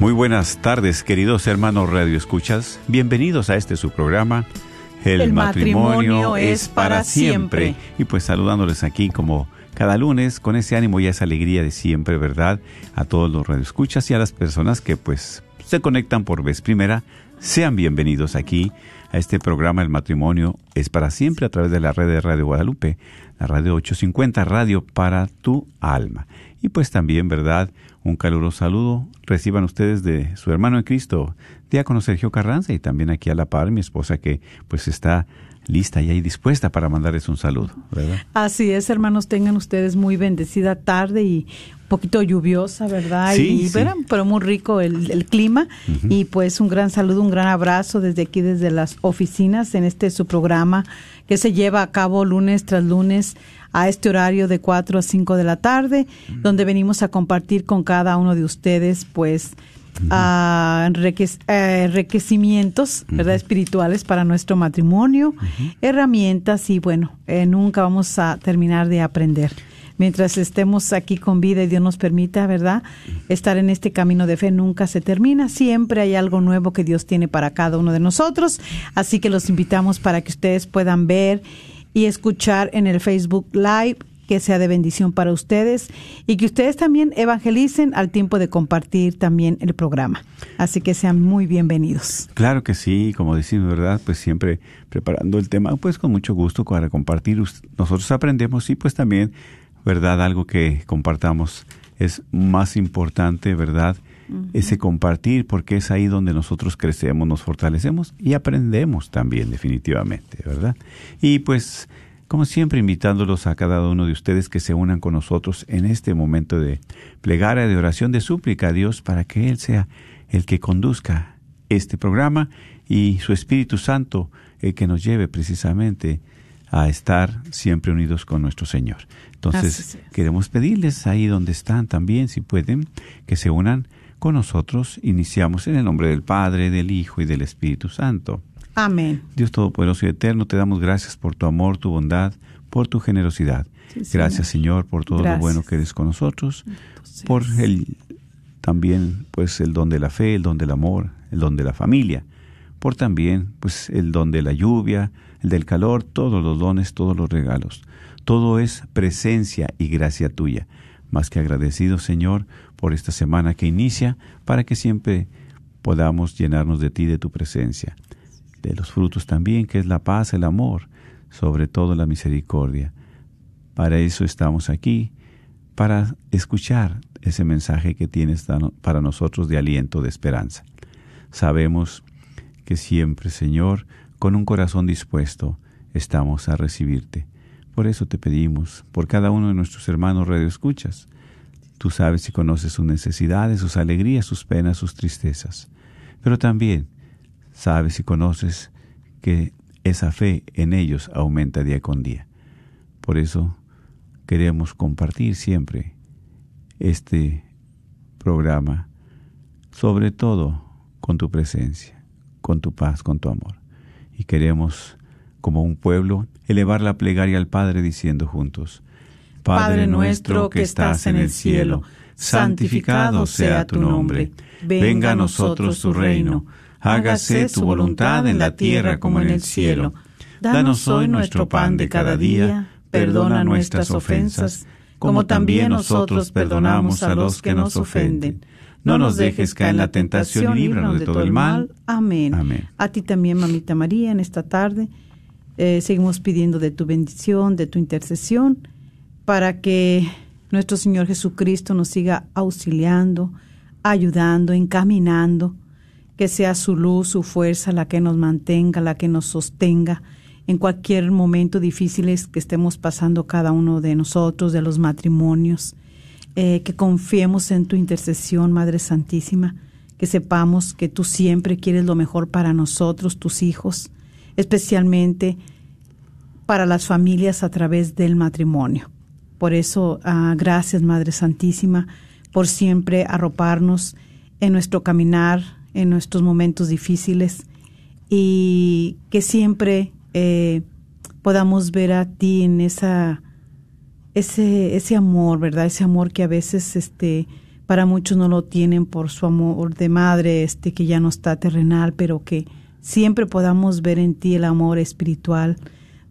Muy buenas tardes, queridos hermanos Radio Escuchas. Bienvenidos a este su programa. El matrimonio es para siempre. Y pues saludándoles aquí como cada lunes con ese ánimo y esa alegría de siempre, ¿verdad? A todos los Radio Escuchas y a las personas que pues se conectan por vez primera, sean bienvenidos aquí a este programa El matrimonio es para siempre a través de la red de Radio Guadalupe, la radio 850 Radio para tu alma. Y pues también, ¿verdad? Un caluroso saludo reciban ustedes de su hermano en Cristo, diácono Sergio Carranza, y también aquí a la par mi esposa que pues está lista y ahí dispuesta para mandarles un saludo, ¿verdad? Así es, hermanos, tengan ustedes muy bendecida tarde y un poquito lluviosa, ¿verdad? Sí, y sí. pero muy rico el, el clima. Y pues un gran saludo, un gran abrazo desde aquí, desde las oficinas, en este su programa que se lleva a cabo lunes tras lunes a este horario de 4 a 5 de la tarde, donde venimos a compartir con cada uno de ustedes, pues, eh, enriquecimientos, ¿verdad? Espirituales para nuestro matrimonio, herramientas y bueno, eh, nunca vamos a terminar de aprender. Mientras estemos aquí con vida y Dios nos permita, ¿verdad? Estar en este camino de fe nunca se termina. Siempre hay algo nuevo que Dios tiene para cada uno de nosotros. Así que los invitamos para que ustedes puedan ver y escuchar en el Facebook Live que sea de bendición para ustedes y que ustedes también evangelicen al tiempo de compartir también el programa. Así que sean muy bienvenidos. Claro que sí, como decimos, ¿verdad? Pues siempre preparando el tema, pues con mucho gusto para compartir. Nosotros aprendemos y pues también, ¿verdad? Algo que compartamos es más importante, ¿verdad? Ese compartir, porque es ahí donde nosotros crecemos, nos fortalecemos y aprendemos también, definitivamente, ¿verdad? Y pues, como siempre, invitándolos a cada uno de ustedes que se unan con nosotros en este momento de plegaria, de oración, de súplica a Dios para que Él sea el que conduzca este programa y su Espíritu Santo el que nos lleve precisamente a estar siempre unidos con nuestro Señor. Entonces, queremos pedirles ahí donde están también, si pueden, que se unan con nosotros. Iniciamos en el nombre del Padre, del Hijo y del Espíritu Santo. Amén. Dios Todopoderoso y Eterno, te damos gracias por tu amor, tu bondad, por tu generosidad. Sí, gracias, Señor, por todo Gracias. lo bueno que eres con nosotros, por el también pues el don de la fe, el don del amor, el don de la familia, por también pues el don de la lluvia, el del calor, todos los dones, todos los regalos. Todo es presencia y gracia tuya. Más que agradecido, Señor, por esta semana que inicia, para que siempre podamos llenarnos de ti, de tu presencia. De los frutos también, que es la paz, el amor, sobre todo la misericordia. Para eso estamos aquí, para escuchar ese mensaje que tienes para nosotros de aliento, de esperanza. Sabemos que siempre, Señor, con un corazón dispuesto, estamos a recibirte. Por eso te pedimos, por cada uno de nuestros hermanos radioescuchas. Tú sabes y conoces sus necesidades, sus alegrías, sus penas, sus tristezas. Pero también sabes y conoces que esa fe en ellos aumenta día con día. Por eso queremos compartir siempre este programa, sobre todo con tu presencia, con tu paz, con tu amor. Y queremos, como un pueblo, elevar la plegaria al Padre diciendo juntos, Padre nuestro que estás en el cielo, santificado sea tu nombre, venga a nosotros tu reino, hágase tu voluntad en la tierra como en el cielo. Danos hoy nuestro pan de cada día, perdona nuestras ofensas, como también nosotros perdonamos a los que nos ofenden. No nos dejes caer en la tentación y líbranos de todo el mal. Amén. A ti también, mamita María, en esta tarde eh, seguimos pidiendo de tu bendición, de tu intercesión, para que nuestro Señor Jesucristo nos siga auxiliando, ayudando, encaminando, que sea su luz, su fuerza la que nos mantenga, la que nos sostenga en cualquier momento difícil que estemos pasando cada uno de nosotros, de los matrimonios, eh, que confiemos en tu intercesión, Madre Santísima, que sepamos que tú siempre quieres lo mejor para nosotros, tus hijos, especialmente para las familias a través del matrimonio. Por eso, ah, gracias, Madre Santísima, por siempre arroparnos en nuestro caminar, en nuestros momentos difíciles y que siempre eh, podamos ver a ti en esa ese ese amor, ¿verdad? Ese amor que a veces este para muchos no lo tienen por su amor de madre, este que ya no está terrenal, pero que siempre podamos ver en ti el amor espiritual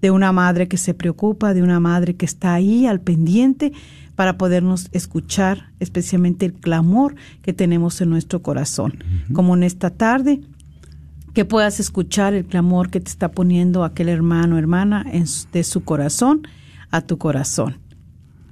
de una madre que se preocupa, de una madre que está ahí al pendiente para podernos escuchar, especialmente el clamor que tenemos en nuestro corazón. Como en esta tarde, que puedas escuchar el clamor que te está poniendo aquel hermano hermana de su corazón a tu corazón.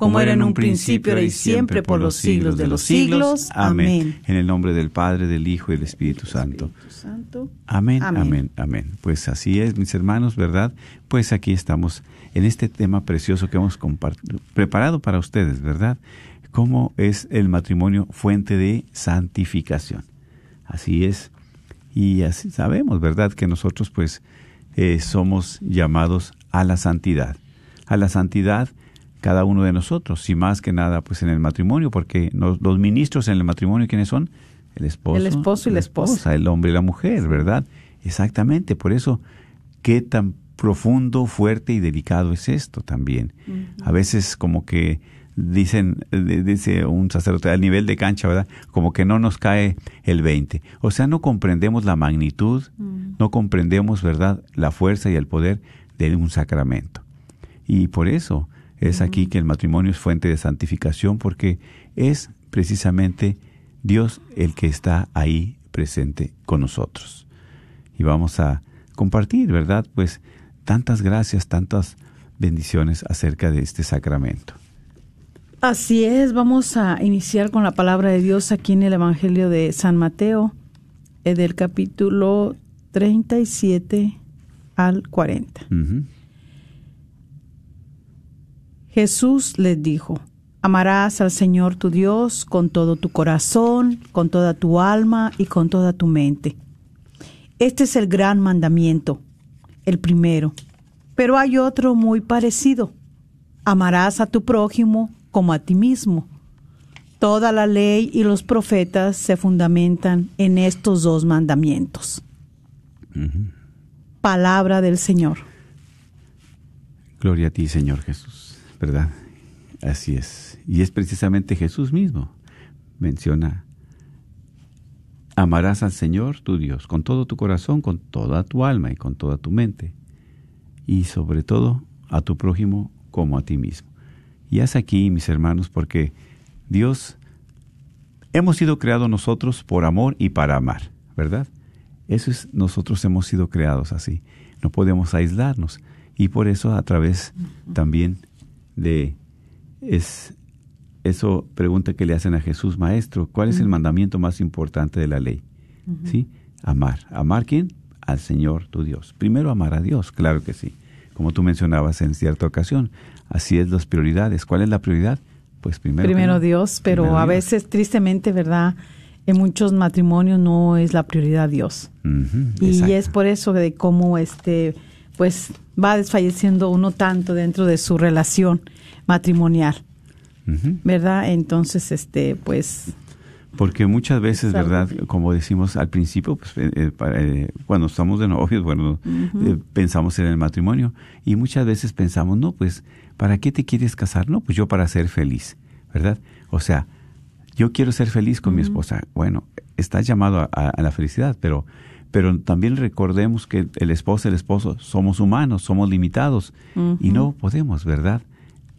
como era en un principio, ahora y siempre, por los siglos de los siglos. Amén. En el nombre del Padre, del Hijo y del Espíritu Santo. Amén, amén, amén. Pues así es, mis hermanos, ¿verdad? Pues aquí estamos en este tema precioso que hemos preparado para ustedes, ¿verdad? ¿Cómo es el matrimonio fuente de santificación? Así es. Y así sabemos, ¿verdad? Que nosotros pues eh, somos llamados a la santidad. A la santidad cada uno de nosotros, y más que nada pues en el matrimonio, porque los ministros en el matrimonio, ¿quiénes son? El esposo. El esposo y la, esposa. El hombre y la mujer, ¿verdad? Exactamente, por eso, qué tan profundo, fuerte y delicado es esto también. A veces como que dicen, dice un sacerdote, al nivel de cancha, ¿verdad? Como que no nos cae el 20. O sea, no comprendemos la magnitud, no comprendemos, ¿verdad?, la fuerza y el poder de un sacramento. Y por eso es aquí que el matrimonio es fuente de santificación, porque es precisamente Dios el que está ahí presente con nosotros. Y vamos a compartir, ¿verdad? Pues tantas gracias, tantas bendiciones acerca de este sacramento. Así es, vamos a iniciar con la palabra de Dios aquí en el Evangelio de San Mateo, eh, del capítulo 37 al 40. Jesús les dijo, amarás al Señor tu Dios con todo tu corazón, con toda tu alma y con toda tu mente. Este es el gran mandamiento, el primero. Pero hay otro muy parecido. Amarás a tu prójimo como a ti mismo. Toda la ley y los profetas se fundamentan en estos dos mandamientos. Palabra del Señor. Gloria a ti, Señor Jesús, ¿verdad? Así es. Y es precisamente Jesús mismo. Menciona, amarás al Señor tu Dios con todo tu corazón, con toda tu alma y con toda tu mente. Y sobre todo a tu prójimo como a ti mismo. Y es aquí, mis hermanos, porque Dios, hemos sido creados nosotros por amor y para amar, ¿verdad? Eso es, nosotros hemos sido creados así. No podemos aislarnos. Y por eso a través también de es eso pregunta que le hacen a Jesús, maestro, ¿cuál es el mandamiento más importante de la ley? ¿Sí? Amar. ¿Amar quién? Al Señor tu Dios. Primero amar a Dios, claro que sí. Como tú mencionabas en cierta ocasión, así es las prioridades. ¿Cuál es la prioridad? Pues primero. Primero Dios, pero a veces tristemente, ¿verdad? En muchos matrimonios no es la prioridad Dios. y es por eso de cómo este pues va desfalleciendo uno tanto dentro de su relación matrimonial. ¿Verdad? Entonces, este, pues porque muchas veces, ¿verdad? Como decimos al principio, pues, eh, eh, eh, cuando estamos de novios, bueno, pensamos en el matrimonio y muchas veces pensamos, no, pues, ¿para qué te quieres casar? No, pues yo para ser feliz, ¿verdad? O sea, yo quiero ser feliz con mi esposa. Bueno, estás llamado a, la felicidad, pero, pero también recordemos que el esposo y el esposo somos humanos, somos limitados y no podemos, ¿verdad?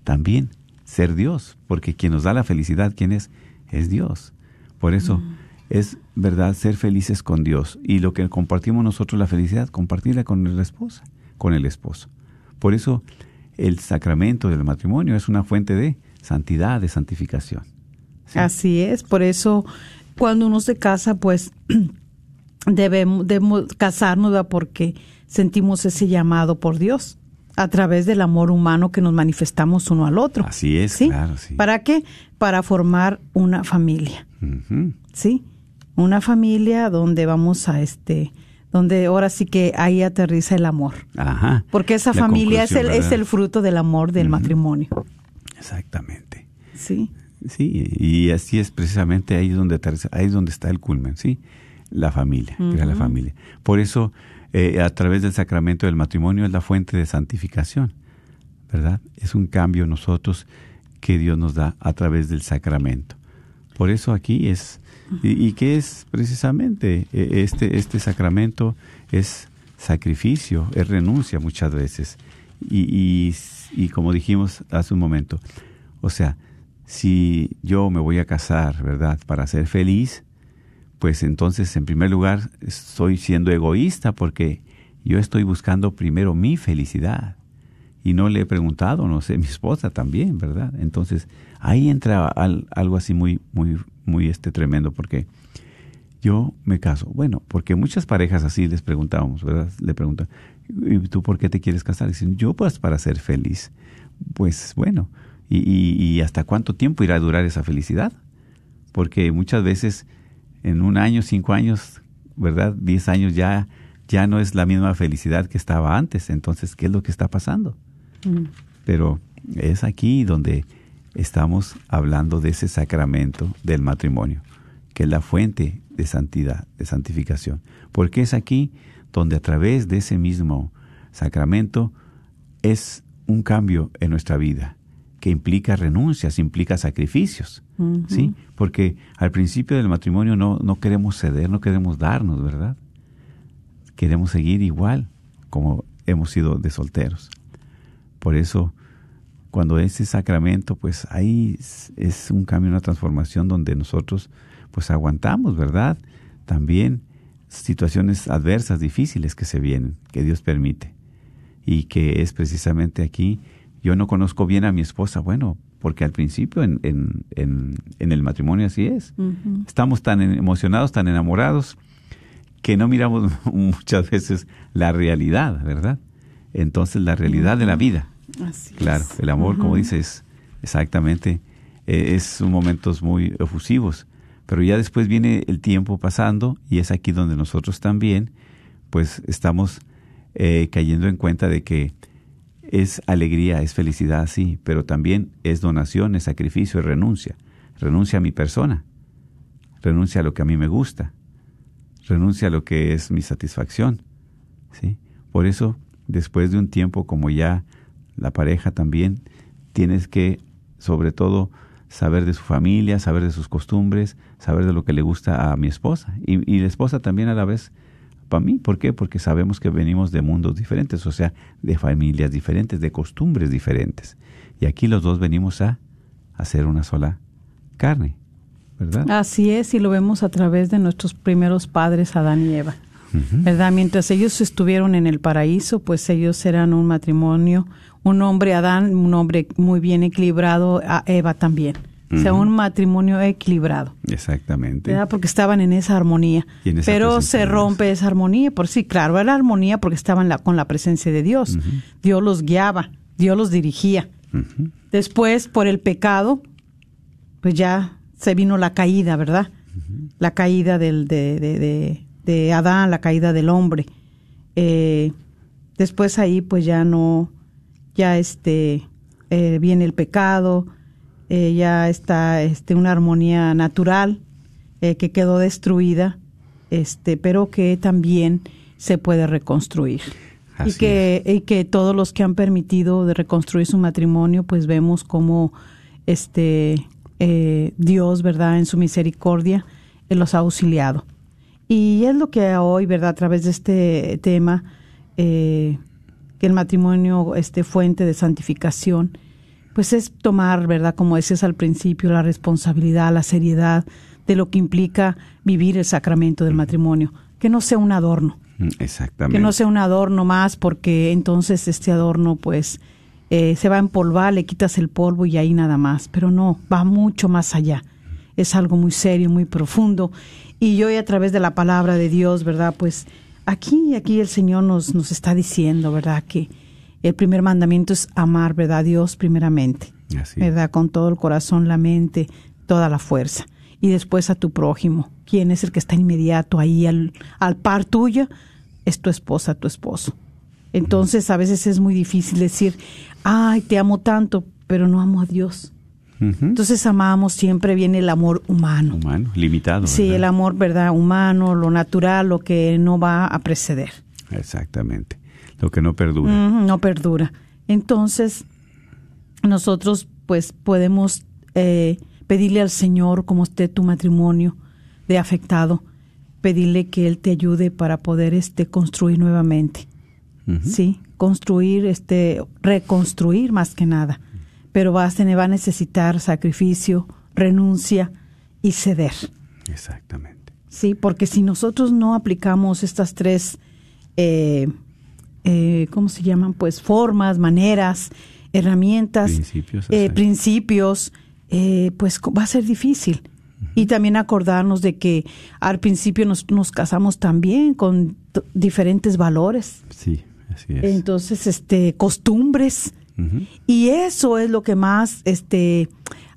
También ser Dios, porque quien nos da la felicidad, ¿quién es? Es Dios. Por eso es verdad ser felices con Dios y lo que compartimos nosotros la felicidad, compartirla con la esposa, con el esposo. Por eso el sacramento del matrimonio es una fuente de santidad, de santificación. Así es, por eso cuando uno se casa, pues debemos, debemos casarnos porque sentimos ese llamado por Dios a través del amor humano que nos manifestamos uno al otro. Así es, claro, sí. ¿Para qué? Para formar una familia. ¿Sí? Una familia donde vamos a este donde ahora sí que ahí aterriza el amor. Ajá. Porque esa familia es el, es el fruto del amor del matrimonio. Exactamente. Sí. Sí, y así es precisamente ahí donde ahí es donde está el culmen, ¿sí? La familia, la familia. Por eso eh, a través del sacramento del matrimonio es la fuente de santificación, ¿verdad? Es un cambio nosotros que Dios nos da a través del sacramento. Por eso aquí es, y, que es precisamente e, este, este sacramento es sacrificio, es renuncia muchas veces. Y, y, como dijimos hace un momento, o sea, si yo me voy a casar, ¿verdad? Para ser feliz, pues entonces en primer lugar estoy siendo egoísta porque yo estoy buscando primero mi felicidad y no le he preguntado, no sé, mi esposa también, ¿verdad? Entonces ahí entra algo así muy, muy, muy este tremendo porque yo me caso. Bueno, porque muchas parejas así les preguntábamos, ¿verdad? Le preguntan, ¿y tú por qué te quieres casar? Dicen, yo pues para ser feliz. Pues bueno, ¿y, y hasta cuánto tiempo irá a durar esa felicidad? Porque muchas veces en un año, cinco años, ¿verdad? Diez años ya, ya no es la misma felicidad que estaba antes. Entonces, ¿qué es lo que está pasando? Mm. Pero es aquí donde estamos hablando de ese sacramento del matrimonio, que es la fuente de santidad, de santificación. Porque es aquí donde a través de ese mismo sacramento es un cambio en nuestra vida que implica renuncias, implica sacrificios, ¿sí? Porque al principio del matrimonio no, no queremos ceder, no queremos darnos, ¿verdad? Queremos seguir igual como hemos sido de solteros. Por eso, cuando ese sacramento, pues ahí es, un cambio, una transformación donde nosotros pues aguantamos, ¿verdad? También situaciones adversas, difíciles que se vienen, que Dios permite. Y que es precisamente aquí yo no conozco bien a mi esposa, bueno, porque al principio en, en, en, el matrimonio así es. Estamos tan emocionados, tan enamorados, que no miramos muchas veces la realidad, ¿verdad? Entonces la realidad de la vida. Así claro, el amor, como dices, exactamente, e, es un momentos muy efusivos, pero ya después viene el tiempo pasando y es aquí donde nosotros también, pues estamos eh, cayendo en cuenta de que es alegría, es felicidad, sí, pero también es donación, es sacrificio, es renuncia. Renuncia a mi persona, renuncia a lo que a mí me gusta, renuncia a lo que es mi satisfacción, ¿sí? Por eso, después de un tiempo como ya la pareja también, tienes que, sobre todo, saber de su familia, saber de sus costumbres, saber de lo que le gusta a mi esposa. Y, y la esposa también a la vez para mí. ¿Por qué? Porque sabemos que venimos de mundos diferentes, o sea, de familias diferentes, de costumbres diferentes. Y aquí los dos venimos a hacer una sola carne, ¿verdad? Así es, y lo vemos a través de nuestros primeros padres, Adán y Eva. ¿Verdad? Mientras ellos estuvieron en el paraíso, pues ellos eran un matrimonio, un hombre Adán, un hombre muy bien equilibrado, a Eva también. O sea, un matrimonio equilibrado. Exactamente. ¿verdad? Porque estaban en esa armonía. Y en esa Pero se rompe esa armonía. Por sí, claro, era armonía porque estaban la, con la presencia de Dios. Dios los guiaba, Dios los dirigía. Después, por el pecado, pues ya se vino la caída, ¿verdad? La caída del, de, de, de, de Adán, la caída del hombre. Eh, después ahí, pues ya no, ya este, eh, viene el pecado, eh, ya está este, una armonía natural eh, que quedó destruida, este, pero que también se puede reconstruir. y que, y que todos los que han permitido de reconstruir su matrimonio, pues vemos como este eh, Dios, ¿verdad? En su misericordia, los ha auxiliado. Y es lo que hoy, ¿verdad? A través de este tema, que el matrimonio esté fuente de santificación, pues es tomar, ¿verdad? Como decías al principio, la responsabilidad, la seriedad de lo que implica vivir el sacramento del matrimonio, que no sea un adorno Mm, Exactamente. que no sea un adorno más porque entonces este adorno pues eh, se va a empolvar, le quitas el polvo y ahí nada más, pero no, va mucho más allá. Es algo muy serio, muy profundo. Y yo a través de la palabra de Dios, ¿verdad? Pues aquí, aquí el Señor nos, nos está diciendo, ¿verdad? Que el primer mandamiento es amar, ¿verdad? A Dios primeramente. Así. ¿verdad? Con todo el corazón, la mente, toda la fuerza. Y después a tu prójimo. ¿Quién es el que está inmediato ahí al, al par tuyo? Es tu esposa, tu esposo. Entonces a veces es muy difícil decir, ay, te amo tanto, pero no amo a Dios. Entonces amamos, siempre viene el amor humano. Humano, limitado. Sí, ¿verdad? el amor, ¿verdad? Humano, lo natural, lo que no va a preceder. Exactamente. Lo que no perdura. No perdura. Entonces, nosotros pues podemos eh, pedirle al Señor, como esté tu matrimonio de afectado, pedirle que Él te ayude para poder este, construir nuevamente. Sí, construir, este, reconstruir más que nada. Pero va a, tener- va a necesitar sacrificio, renuncia y ceder. Exactamente. Sí, porque si nosotros no aplicamos estas tres, eh, eh, ¿cómo se llaman? Pues formas, maneras, herramientas, Principios, eh, principios, eh, pues va a ser difícil. Y también acordarnos de que al principio nos, nos casamos también con diferentes valores, Sí, así es. entonces, este, costumbres, y eso es lo que más este,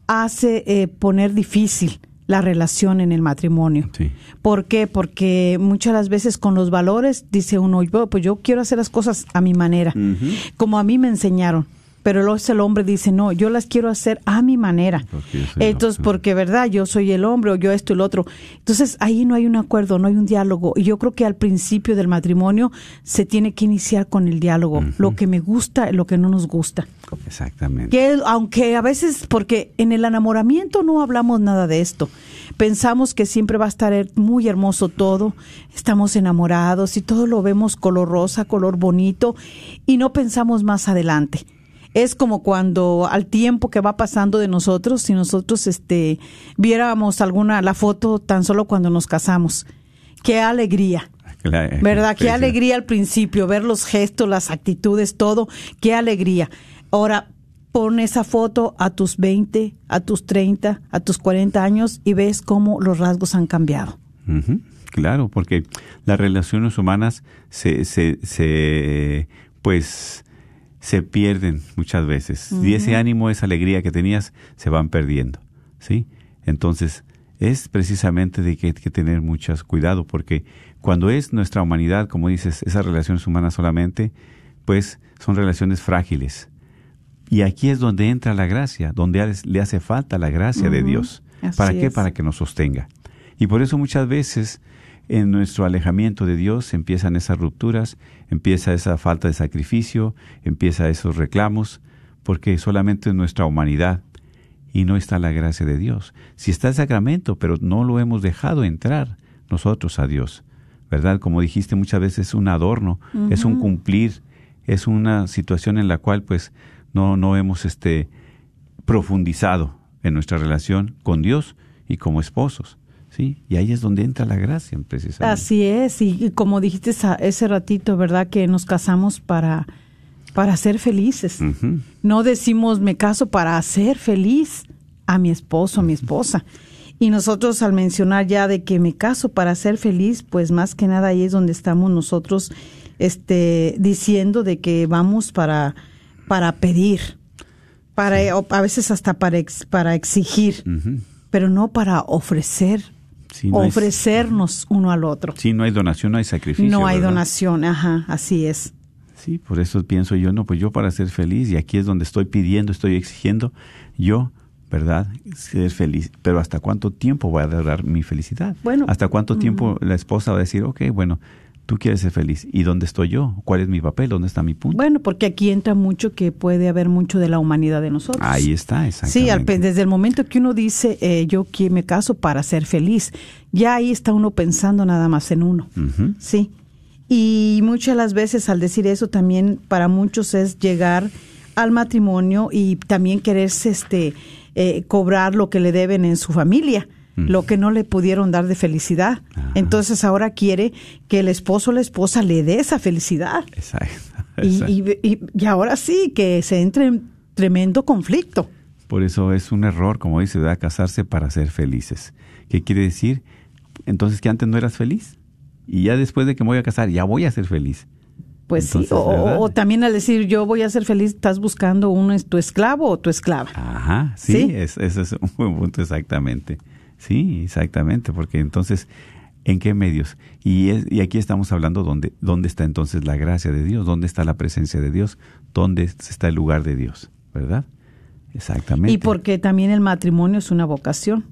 hace eh, poner difícil la relación en el matrimonio. Sí. ¿Por qué? Porque muchas las veces con los valores dice uno, "Yo, pues yo quiero hacer las cosas a mi manera, como a mí me enseñaron. Pero luego el hombre dice, no, yo las quiero hacer a mi manera. Porque Entonces, porque verdad, yo soy el hombre o yo esto y lo otro. Entonces, ahí no hay un acuerdo, no hay un diálogo. Y yo creo que al principio del matrimonio se tiene que iniciar con el diálogo. Lo que me gusta, lo que no nos gusta. Exactamente. Que aunque a veces, porque en el enamoramiento no hablamos nada de esto. Pensamos que siempre va a estar muy hermoso todo, estamos enamorados y todo lo vemos color rosa, color bonito y no pensamos más adelante. Es como cuando al tiempo que va pasando de nosotros, si nosotros este viéramos alguna la foto tan solo cuando nos casamos. Qué alegría. La- ¿Verdad? Qué alegría al principio, ver los gestos, las actitudes, todo. Qué alegría. Ahora, pon esa foto a tus 20, a tus 30, a tus 40 años y ves cómo los rasgos han cambiado. Claro, porque las relaciones humanas se, se, se pues se pierden muchas veces. Y ese ánimo, esa alegría que tenías, se van perdiendo. ¿Sí? Entonces, es precisamente de que hay que tener mucho cuidado, porque cuando es nuestra humanidad, como dices, esas relaciones humanas solamente, pues son relaciones frágiles. Y aquí es donde entra la gracia, donde le hace falta la gracia de Dios. ¿Para qué? Para que nos sostenga. Y por eso muchas veces en nuestro alejamiento de Dios empiezan esas rupturas, empieza esa falta de sacrificio, empieza esos reclamos, porque solamente es nuestra humanidad y no está la gracia de Dios. Si está el sacramento, pero no lo hemos dejado entrar nosotros a Dios, ¿verdad? Como dijiste muchas veces es un adorno, es un cumplir, es una situación en la cual pues no, no hemos este, profundizado en nuestra relación con Dios y como esposos. ¿Sí? Y ahí es donde entra la gracia, precisamente. Así es, y, como dijiste ese ratito, ¿verdad? Que nos casamos para, para ser felices. No decimos me caso para hacer feliz a mi esposo, a mi esposa. Y nosotros al mencionar ya de que me caso para ser feliz, pues más que nada ahí es donde estamos nosotros este, diciendo de que vamos para, para pedir, para, a veces hasta para, para exigir, pero no para ofrecer ofrecernos uno al otro. Sí, no hay donación, no hay sacrificio. No hay donación, ajá, así es. Sí, por eso pienso yo, no, pues yo para ser feliz, y aquí es donde estoy pidiendo, estoy exigiendo, yo, ¿verdad? Ser feliz. Pero ¿hasta cuánto tiempo voy a durar mi felicidad? Bueno. ¿Hasta cuánto tiempo la esposa va a decir, ok, bueno, tú quieres ser feliz. ¿Y dónde estoy yo? ¿Cuál es mi papel? ¿Dónde está mi punto? Bueno, porque aquí entra mucho que puede haber mucho de la humanidad de nosotros. Ahí está, exactamente. Sí, desde el momento que uno dice, eh, yo me caso para ser feliz, ya ahí está uno pensando nada más en uno. Sí. Y muchas las veces al decir eso también para muchos es llegar al matrimonio y también quererse este, eh, cobrar lo que le deben en su familia lo que no le pudieron dar de felicidad. Entonces ahora quiere que el esposo o la esposa le dé esa felicidad. Exacto. Y, y, ahora sí, que se entre en tremendo conflicto. Por eso es un error, como dice, de casarse para ser felices. ¿Qué quiere decir? Entonces que antes no eras feliz y ya después de que me voy a casar ya voy a ser feliz. Pues sí, o, también al decir yo voy a ser feliz, estás buscando uno tu esclavo o tu esclava. Ajá, sí, ese es un buen punto exactamente. Sí, exactamente, porque entonces, ¿en qué medios? Y, y aquí estamos hablando dónde, dónde está entonces la gracia de Dios, dónde está la presencia de Dios, dónde está el lugar de Dios, ¿verdad? Exactamente. Y porque también el matrimonio es una vocación.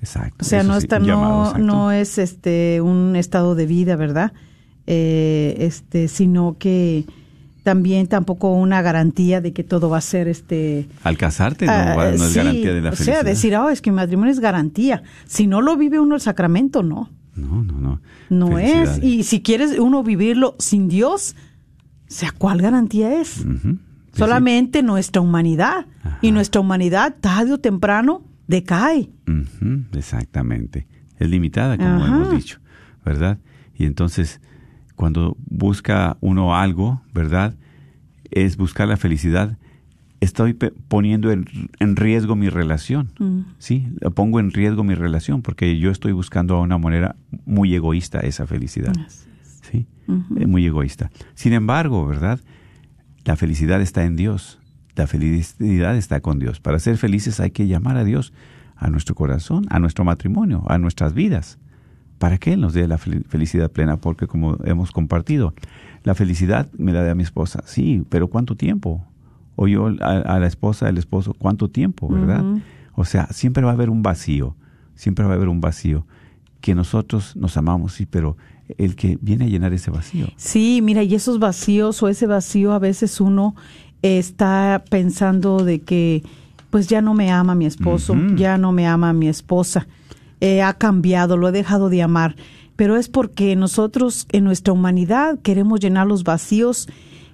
Exacto. O sea, no, está, no, no es este un estado de vida, ¿verdad? Eh, este, sino que también tampoco una garantía de que todo va a ser este al casarte no, ah, es garantía de la felicidad. O sea, decir, oh, es que mi matrimonio es garantía. Si no lo vive uno el sacramento, no. No, no, no. No es. Y si quieres uno vivirlo sin Dios, o sea, ¿cuál garantía es? Solamente nuestra humanidad. Y nuestra humanidad, tarde o temprano, decae. Exactamente. Es limitada, como hemos dicho, ¿verdad? Y entonces cuando busca uno algo, ¿verdad? Es buscar la felicidad. Estoy poniendo en, riesgo mi relación, mm. ¿sí? Pongo en riesgo mi relación porque yo estoy buscando a una manera muy egoísta esa felicidad, ¿sí? Muy egoísta. Sin embargo, ¿verdad? La felicidad está en Dios. La felicidad está con Dios. Para ser felices hay que llamar a Dios a nuestro corazón, a nuestro matrimonio, a nuestras vidas para que Él nos dé la felicidad plena, porque como hemos compartido, la felicidad me la da mi esposa, sí, pero ¿cuánto tiempo? O yo a, la esposa, al esposo, ¿cuánto tiempo, verdad? O sea, siempre va a haber un vacío, siempre va a haber un vacío, que nosotros nos amamos, sí, pero el que viene a llenar ese vacío. Sí, mira, y esos vacíos o ese vacío a veces uno está pensando de que pues ya no me ama mi esposo, ya no me ama mi esposa eh, ha cambiado, lo he dejado de amar, pero es porque nosotros en nuestra humanidad queremos llenar los vacíos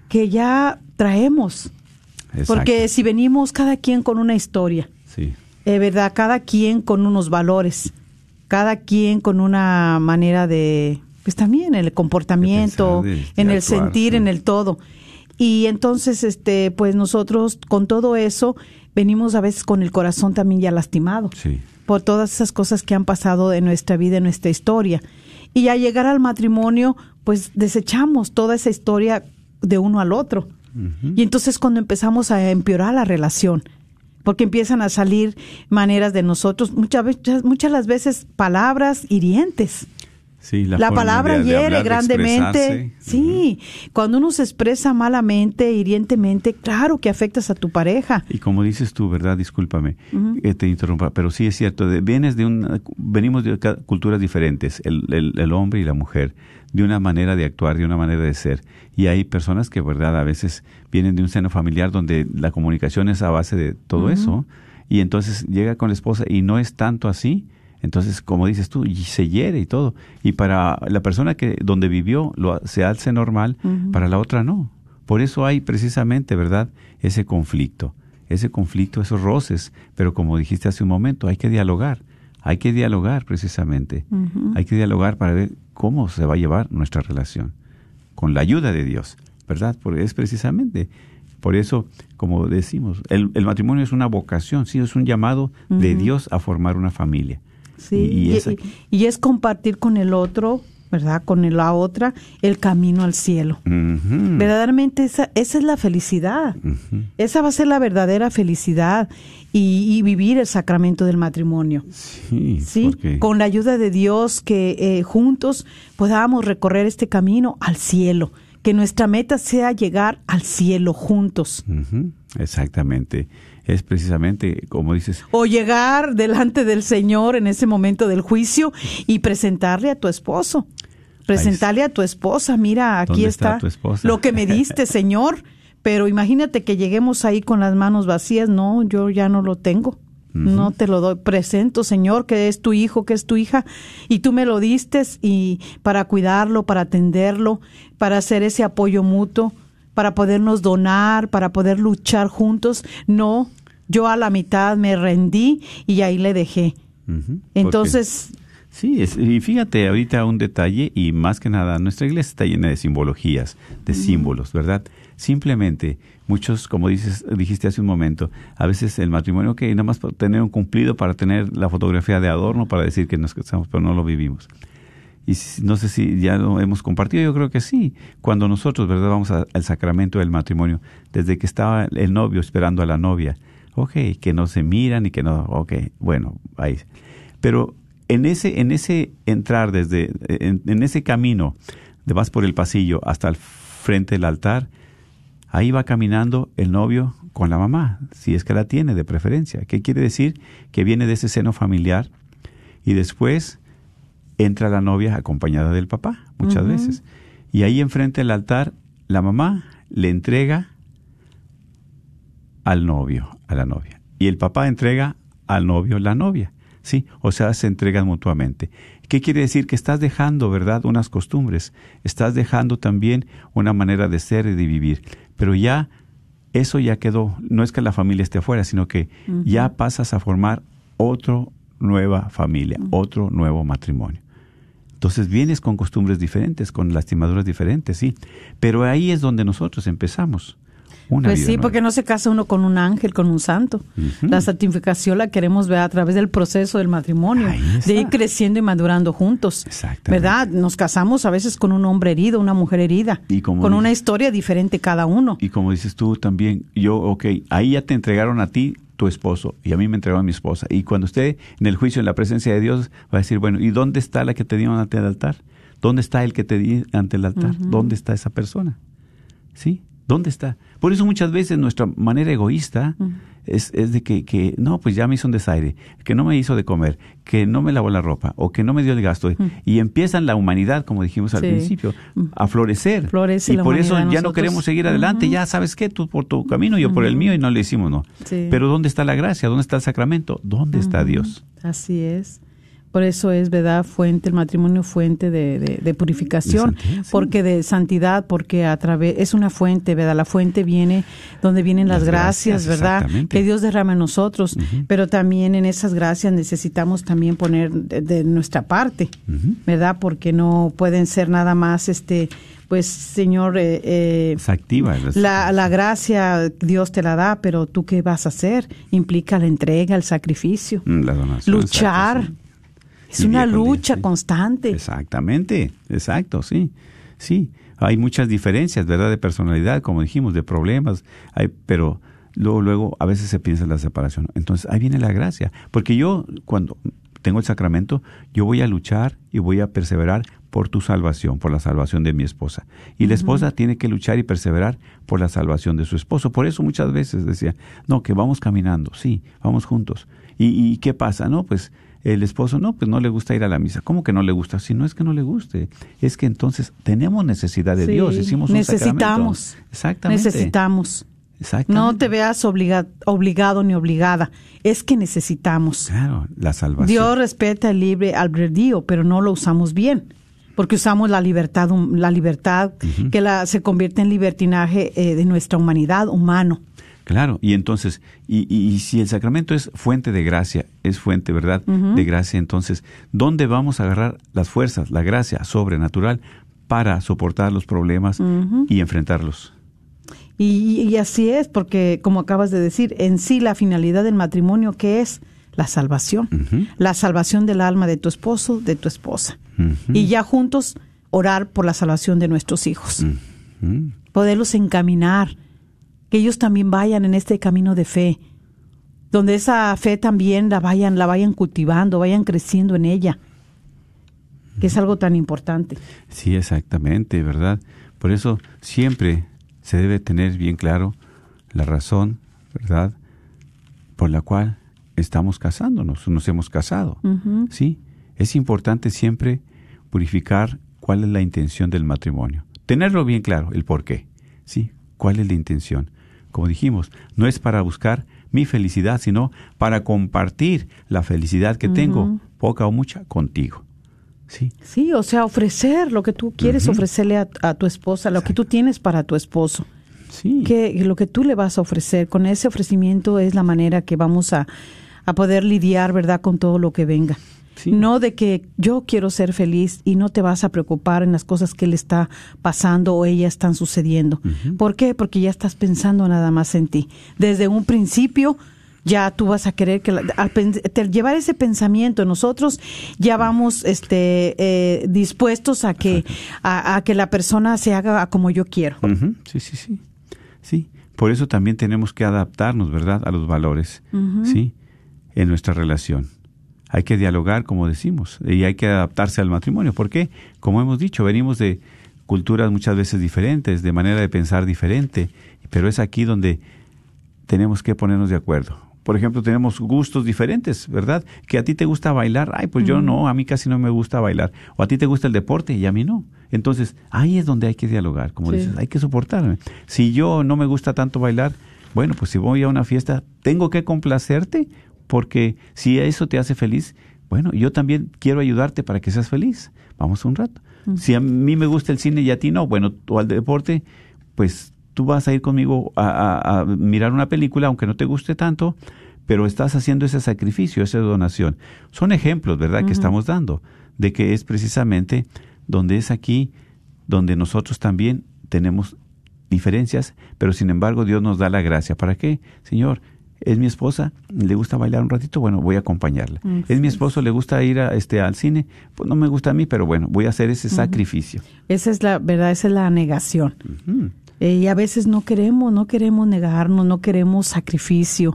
que ya traemos. Porque si venimos cada quien con una historia, sí. Eh, ¿verdad? Cada quien con unos valores, cada quien con una manera de, pues también en el comportamiento, en el sentir, en el todo. Y entonces, este, pues nosotros con todo eso venimos a veces con el corazón también ya lastimado. Sí por todas esas cosas que han pasado en nuestra vida, en nuestra historia. Y al llegar al matrimonio, pues desechamos toda esa historia de uno al otro. Y entonces cuando empezamos a empeorar la relación, porque empiezan a salir maneras de nosotros, muchas veces, muchas las veces palabras hirientes. Sí, la, palabra de- de hiere hablar, grandemente. Sí, cuando uno se expresa malamente, hirientemente, claro que afectas a tu pareja. Y como dices tú, ¿verdad? Discúlpame, que te interrumpa, pero sí es cierto, de- vienes de una, venimos de culturas diferentes, el, el- el hombre y la mujer, de una manera de actuar, de una manera de ser. Y hay personas que, ¿verdad? A veces vienen de un seno familiar donde la comunicación es a base de todo eso, y entonces llega con la esposa y no es tanto así. Entonces, como dices tú, y se hiere y todo. Y para la persona que donde vivió lo, se hace normal, para la otra no. Por eso hay precisamente, ¿verdad? Ese conflicto, ese conflicto, esos roces. Pero como dijiste hace un momento, hay que dialogar. Hay que dialogar precisamente. Hay que dialogar para ver cómo se va a llevar nuestra relación. Con la ayuda de Dios, ¿verdad? Porque es precisamente. Por eso, como decimos, el, el matrimonio es una vocación, sí, es un llamado de Dios a formar una familia. Sí, Y- es compartir con el otro, ¿verdad? Con la otra, el camino al cielo. Verdaderamente esa, esa es la felicidad. Esa va a ser la verdadera felicidad y, y vivir el sacramento del matrimonio. Sí, Sí, porque- con la ayuda de Dios, que eh, juntos podamos recorrer este camino al cielo. Que nuestra meta sea llegar al cielo juntos. Exactamente. Es precisamente, como dices, O llegar delante del Señor en ese momento del juicio y presentarle a tu esposo. Presentarle a tu esposa, mira, aquí ¿Dónde está lo que me diste, Señor. Pero imagínate que lleguemos ahí con las manos vacías. No, yo ya no lo tengo. No te lo doy. Presento, Señor, que es tu hijo, que es tu hija, y tú me lo diste y para cuidarlo, para atenderlo, para hacer ese apoyo mutuo, para podernos donar, para poder luchar juntos. No, yo a la mitad me rendí y ahí le dejé. Entonces, Sí, es- y fíjate ahorita un detalle y más que nada, nuestra iglesia está llena de simbologías, de símbolos, ¿verdad? Simplemente, muchos, como dices, dijiste hace un momento, a veces el matrimonio, que nada más tener un cumplido para tener la fotografía de adorno para decir que nos casamos, pero no lo vivimos. Y no sé si ya lo hemos compartido, yo creo que sí. Cuando nosotros, ¿verdad? Vamos al sacramento del matrimonio, desde que estaba el novio esperando a la novia, ok, que no se miran y que no, ok, bueno, ahí. Pero en ese, en ese entrar desde, en, en ese camino, de vas por el pasillo hasta el frente del altar, ahí va caminando el novio con la mamá, si es que la tiene de preferencia. ¿Qué quiere decir? Que viene de ese seno familiar y después entra la novia acompañada del papá, muchas veces. Y ahí enfrente del altar, la mamá le entrega al novio, a la novia. Y el papá entrega al novio la novia. Sí, o sea, se entregan mutuamente. ¿Qué quiere decir? Que estás dejando, ¿verdad?, unas costumbres. Estás dejando también una manera de ser y de vivir. Pero ya, eso ya quedó. No es que la familia esté afuera, sino que ya pasas a formar otra nueva familia, otro nuevo matrimonio. Entonces vienes con costumbres diferentes, con lastimaduras diferentes, sí. Pero ahí es donde nosotros empezamos. Una pues vida sí, nueva. porque no se casa uno con un ángel, con un santo. La santificación la queremos ver a través del proceso del matrimonio, de ir creciendo y madurando juntos. Exactamente. ¿Verdad? Nos casamos a veces con un hombre herido, una mujer herida, Y como con dices- una historia diferente cada uno. Y como dices tú también, yo, ok, ahí ya te entregaron a ti tu esposo y a mí me entregó a mi esposa. Y cuando esté en el juicio, en la presencia de Dios, va a decir, bueno, ¿y dónde está la que te dieron ante el altar? ¿Dónde está el que te di ante el altar? ¿Dónde está esa persona? ¿Sí? ¿Dónde está? Por eso muchas veces nuestra manera egoísta es, es de que, que, no, pues ya me hizo un desaire, que no me hizo de comer, que no me lavó la ropa o que no me dio el gasto. Y empiezan la humanidad, como dijimos al Sí. principio, a florecer. Florece y por eso ya no queremos seguir adelante, ya sabes qué, tú por tu camino, yo por el mío y no le hicimos, no. Sí. Pero ¿dónde está la gracia? ¿Dónde está el sacramento? ¿Dónde está Dios? Así es. Por eso es, ¿verdad? Fuente, el matrimonio fuente de, de- de purificación, De santidad, sí. porque de santidad, porque a través, es una fuente, ¿verdad? La fuente viene donde vienen las, Las gracias, gracias, ¿verdad? Que Dios derrama en nosotros, pero también en esas gracias necesitamos también poner de, nuestra parte, ¿verdad? Porque no pueden ser nada más, este, pues, Señor, eh, eh, Se activa. la, la gracia Dios te la da, pero tú qué vas a hacer? Implica la entrega, el sacrificio, Mm, la donación, luchar. exacto, sí. Es Y una día, lucha sí. constante. Exactamente, exacto, sí, sí. Hay muchas diferencias, ¿verdad? De personalidad, como dijimos, de problemas, hay, pero luego, luego a veces se piensa en la separación. Entonces, ahí viene la gracia. Porque yo, cuando tengo el sacramento, yo voy a luchar y voy a perseverar por tu salvación, por la salvación de mi esposa. Y la esposa tiene que luchar y perseverar por la salvación de su esposo. Por eso muchas veces decía, no, que vamos caminando, sí, vamos juntos. ¿Y, y qué pasa? No, pues el esposo, no, pues no le gusta ir a la misa. ¿Cómo que no le gusta? Si no es que no le guste, es que entonces tenemos necesidad de Sí, Dios, hicimos un necesitamos. sacramento. Exactamente. Necesitamos. Exactamente. No te veas obliga- obligado ni obligada. Es que necesitamos. Claro, la salvación. Dios respeta el libre albedrío, pero no lo usamos bien. Porque usamos la libertad, la libertad que la, se convierte en libertinaje eh, de nuestra humanidad, humano. Claro, y entonces, y, y- y si el sacramento es fuente de gracia, es fuente, ¿verdad? De gracia, entonces, ¿dónde vamos a agarrar las fuerzas, la gracia sobrenatural para soportar los problemas y enfrentarlos? Y, y así es, porque como acabas de decir, en sí la finalidad del matrimonio, ¿qué es? La salvación. La salvación del alma de tu esposo, de tu esposa. Y ya juntos orar por la salvación de nuestros hijos. Poderlos encaminar, que ellos también vayan en este camino de fe, donde esa fe también la vayan, la vayan cultivando, vayan creciendo en ella, que es algo tan importante. Sí, exactamente, ¿verdad? Por eso siempre se debe tener bien claro la razón, ¿verdad? Por la cual estamos casándonos, nos hemos casado. Sí, es importante siempre purificar cuál es la intención del matrimonio. Tenerlo bien claro, el por qué. Sí, cuál es la intención. Como dijimos, no es para buscar mi felicidad, sino para compartir la felicidad que tengo, poca o mucha, contigo. Sí, Sí, o sea, ofrecer lo que tú quieres ofrecerle a, a tu esposa, lo que tú tienes para tu esposo, sí. que lo que tú le vas a ofrecer, con ese ofrecimiento es la manera que vamos a, a poder lidiar, ¿verdad?, con todo lo que venga. Sí. No de que yo quiero ser feliz y no te vas a preocupar en las cosas que le está pasando o ella están sucediendo. ¿Por qué? Porque ya estás pensando nada más en ti. Desde un principio ya tú vas a querer que la- al te- llevar ese pensamiento nosotros ya vamos este eh, dispuestos a que a, a que la persona se haga como yo quiero. Sí, sí, sí. Sí, por eso también tenemos que adaptarnos, ¿verdad?, a los valores, ¿sí? En nuestra relación. Hay que dialogar, como decimos, y hay que adaptarse al matrimonio. ¿Por qué? Como hemos dicho, venimos de culturas muchas veces diferentes, de manera de pensar diferente, pero es aquí donde tenemos que ponernos de acuerdo. Por ejemplo, tenemos gustos diferentes, ¿verdad? Que a ti te gusta bailar, ay, pues yo no, a mí casi no me gusta bailar. O a ti te gusta el deporte y a mí no. Entonces, ahí es donde hay que dialogar, como Sí. dices, hay que soportarme. Si yo no me gusta tanto bailar, bueno, pues si voy a una fiesta, tengo que complacerte, porque si eso te hace feliz, bueno, yo también quiero ayudarte para que seas feliz. Vamos un rato. Si a mí me gusta el cine y a ti no, bueno, o al deporte, pues tú vas a ir conmigo a, a- a mirar una película, aunque no te guste tanto, pero estás haciendo ese sacrificio, esa donación. Son ejemplos, ¿verdad?, que estamos dando, de que es precisamente donde es aquí, donde nosotros también tenemos diferencias, pero sin embargo Dios nos da la gracia. ¿Para qué? Señor, es mi esposa, le gusta bailar un ratito, bueno, voy a acompañarla. Es mi esposo, le gusta ir a, este, al cine, pues no me gusta a mí, pero bueno, voy a hacer ese sacrificio. Esa es la verdad, esa es la negación. Eh, y a veces no queremos, no queremos negarnos, no queremos sacrificio,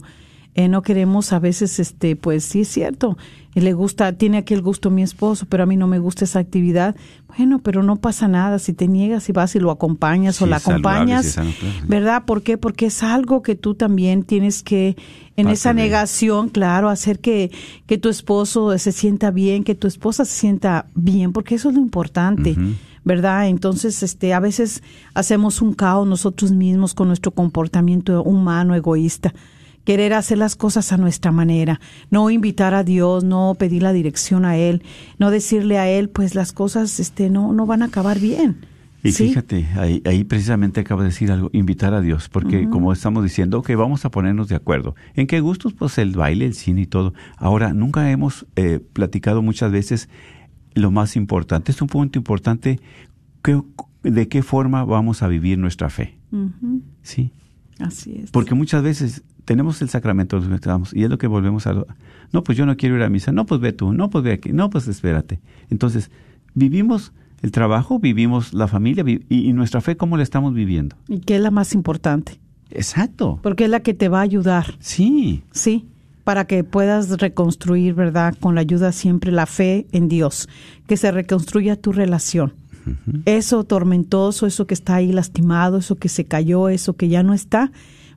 eh, no queremos a veces, este, pues sí es cierto, le gusta, tiene aquel gusto mi esposo, pero a mí no me gusta esa actividad. Bueno, pero no pasa nada si te niegas y vas y lo acompañas Sí, o la acompañas, sí. ¿verdad? ¿Por qué? Porque es algo que tú también tienes que, en esa negación, claro, hacer que, que tu esposo se sienta bien, que tu esposa se sienta bien, porque eso es lo importante. ¿verdad? Entonces, este, a veces hacemos un caos nosotros mismos con nuestro comportamiento humano, egoísta. Querer hacer las cosas a nuestra manera, no invitar a Dios, no pedir la dirección a Él, no decirle a Él, pues las cosas, este, no, no van a acabar bien. Y ¿Sí? fíjate, ahí, ahí precisamente acabo de decir algo, invitar a Dios, porque como estamos diciendo, que vamos a ponernos de acuerdo. ¿En qué gustos? Pues el baile, el cine y todo. Ahora, nunca hemos eh, platicado muchas veces lo más importante, es un punto importante, que- de qué forma vamos a vivir nuestra fe. ¿Sí? Así es. Porque muchas veces tenemos el sacramento, nos y es lo que volvemos a... lo- no, pues yo no quiero ir a misa, no, pues ve tú, no, pues ve aquí, no, pues espérate. Entonces, vivimos el trabajo, vivimos la familia, vi- y, y nuestra fe, ¿cómo la estamos viviendo? Y que es la más importante, Exacto. porque es la que te va a ayudar, Sí, ¿sí? para que puedas reconstruir, ¿verdad? Con la ayuda siempre la fe en Dios, que se reconstruya tu relación. Eso tormentoso, eso que está ahí lastimado, eso que se cayó, eso que ya no está,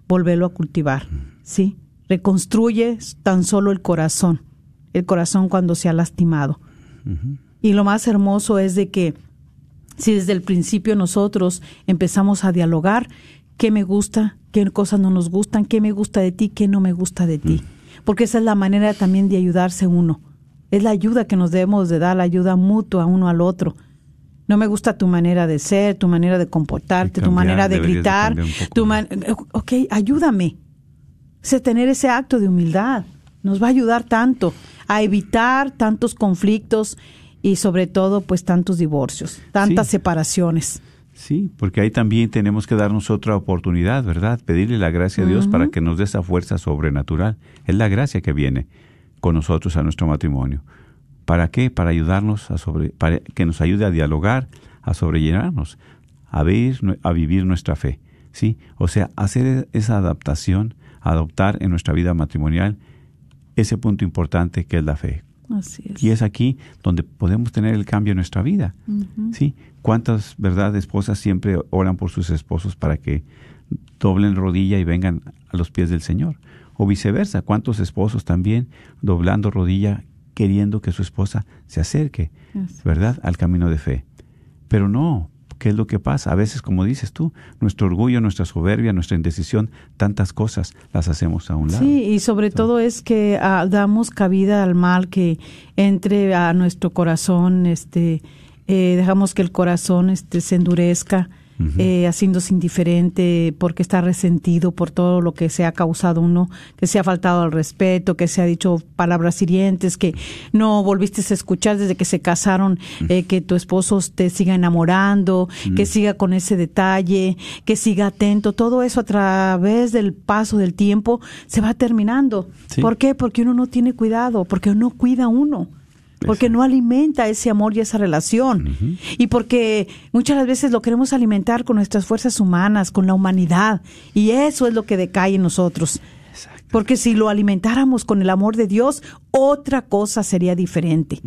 volverlo a cultivar, ¿sí? Reconstruye tan solo el corazón, el corazón cuando se ha lastimado. Y lo más hermoso es de que si desde el principio nosotros empezamos a dialogar, qué me gusta, qué cosas no nos gustan, qué me gusta de ti, qué no me gusta de ti. Porque esa es la manera también de ayudarse uno. Es la ayuda que nos debemos de dar, la ayuda mutua uno al otro. No me gusta tu manera de ser, tu manera de comportarte, tu manera de de gritar. poco tu man- ok, ayúdame. Ese tener ese acto de humildad nos va a ayudar tanto a evitar tantos conflictos y sobre todo pues tantos divorcios, tantas Sí. separaciones. Sí, porque ahí también tenemos que darnos otra oportunidad, ¿verdad? Pedirle la gracia a Dios para que nos dé esa fuerza sobrenatural. Es la gracia que viene con nosotros a nuestro matrimonio. ¿Para qué? Para ayudarnos a sobre, para que nos ayude a dialogar, a sobrellenarnos, a vivir, a vivir nuestra fe, ¿sí? O sea, hacer esa adaptación, adoptar en nuestra vida matrimonial ese punto importante que es la fe. Así es. Y es aquí donde podemos tener el cambio en nuestra vida. ¿Sí? ¿Cuántas, verdad, esposas siempre oran por sus esposos para que doblen rodilla y vengan a los pies del Señor? O viceversa, ¿cuántos esposos también doblando rodilla queriendo que su esposa se acerque, verdad, al camino de fe? Pero no, ¿qué es lo que pasa? A veces, como dices tú, nuestro orgullo, nuestra soberbia, nuestra indecisión, tantas cosas las hacemos a un lado. Sí, y sobre todo es que ah, damos cabida al mal que entre a nuestro corazón, este, eh, dejamos que el corazón este, se endurezca, eh, haciéndose indiferente porque está resentido por todo lo que se ha causado uno, que se ha faltado al respeto, que se ha dicho palabras hirientes, que no volviste a escuchar desde que se casaron, eh, que tu esposo te siga enamorando, que siga con ese detalle, que siga atento, todo eso a través del paso del tiempo se va terminando. Sí. ¿Por qué? Porque uno no tiene cuidado, porque no cuida a uno. Porque no alimenta ese amor y esa relación. Y porque muchas las veces lo queremos alimentar con nuestras fuerzas humanas, con la humanidad. Y eso es lo que decae en nosotros. Porque si lo alimentáramos con el amor de Dios, otra cosa sería diferente.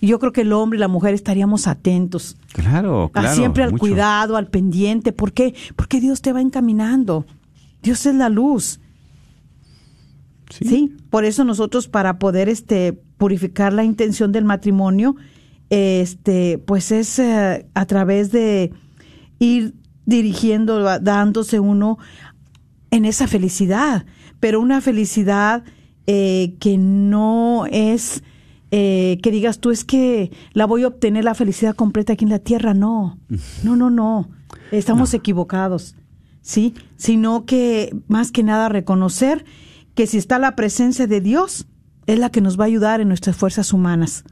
Y yo creo que el hombre y la mujer estaríamos atentos. Claro, a claro. siempre al mucho. cuidado, al pendiente. ¿Por qué? Porque Dios te va encaminando. Dios es la luz. Sí. Sí, por eso nosotros para poder este purificar la intención del matrimonio, este, pues es eh, a través de ir dirigiendo, dándose uno en esa felicidad, pero una felicidad eh, que no es eh, que digas tú es que la voy a obtener la felicidad completa aquí en la tierra, no, no, no, no, estamos equivocados, sí, sino que más que nada reconocer que si está la presencia de Dios es la que nos va a ayudar en nuestras fuerzas humanas.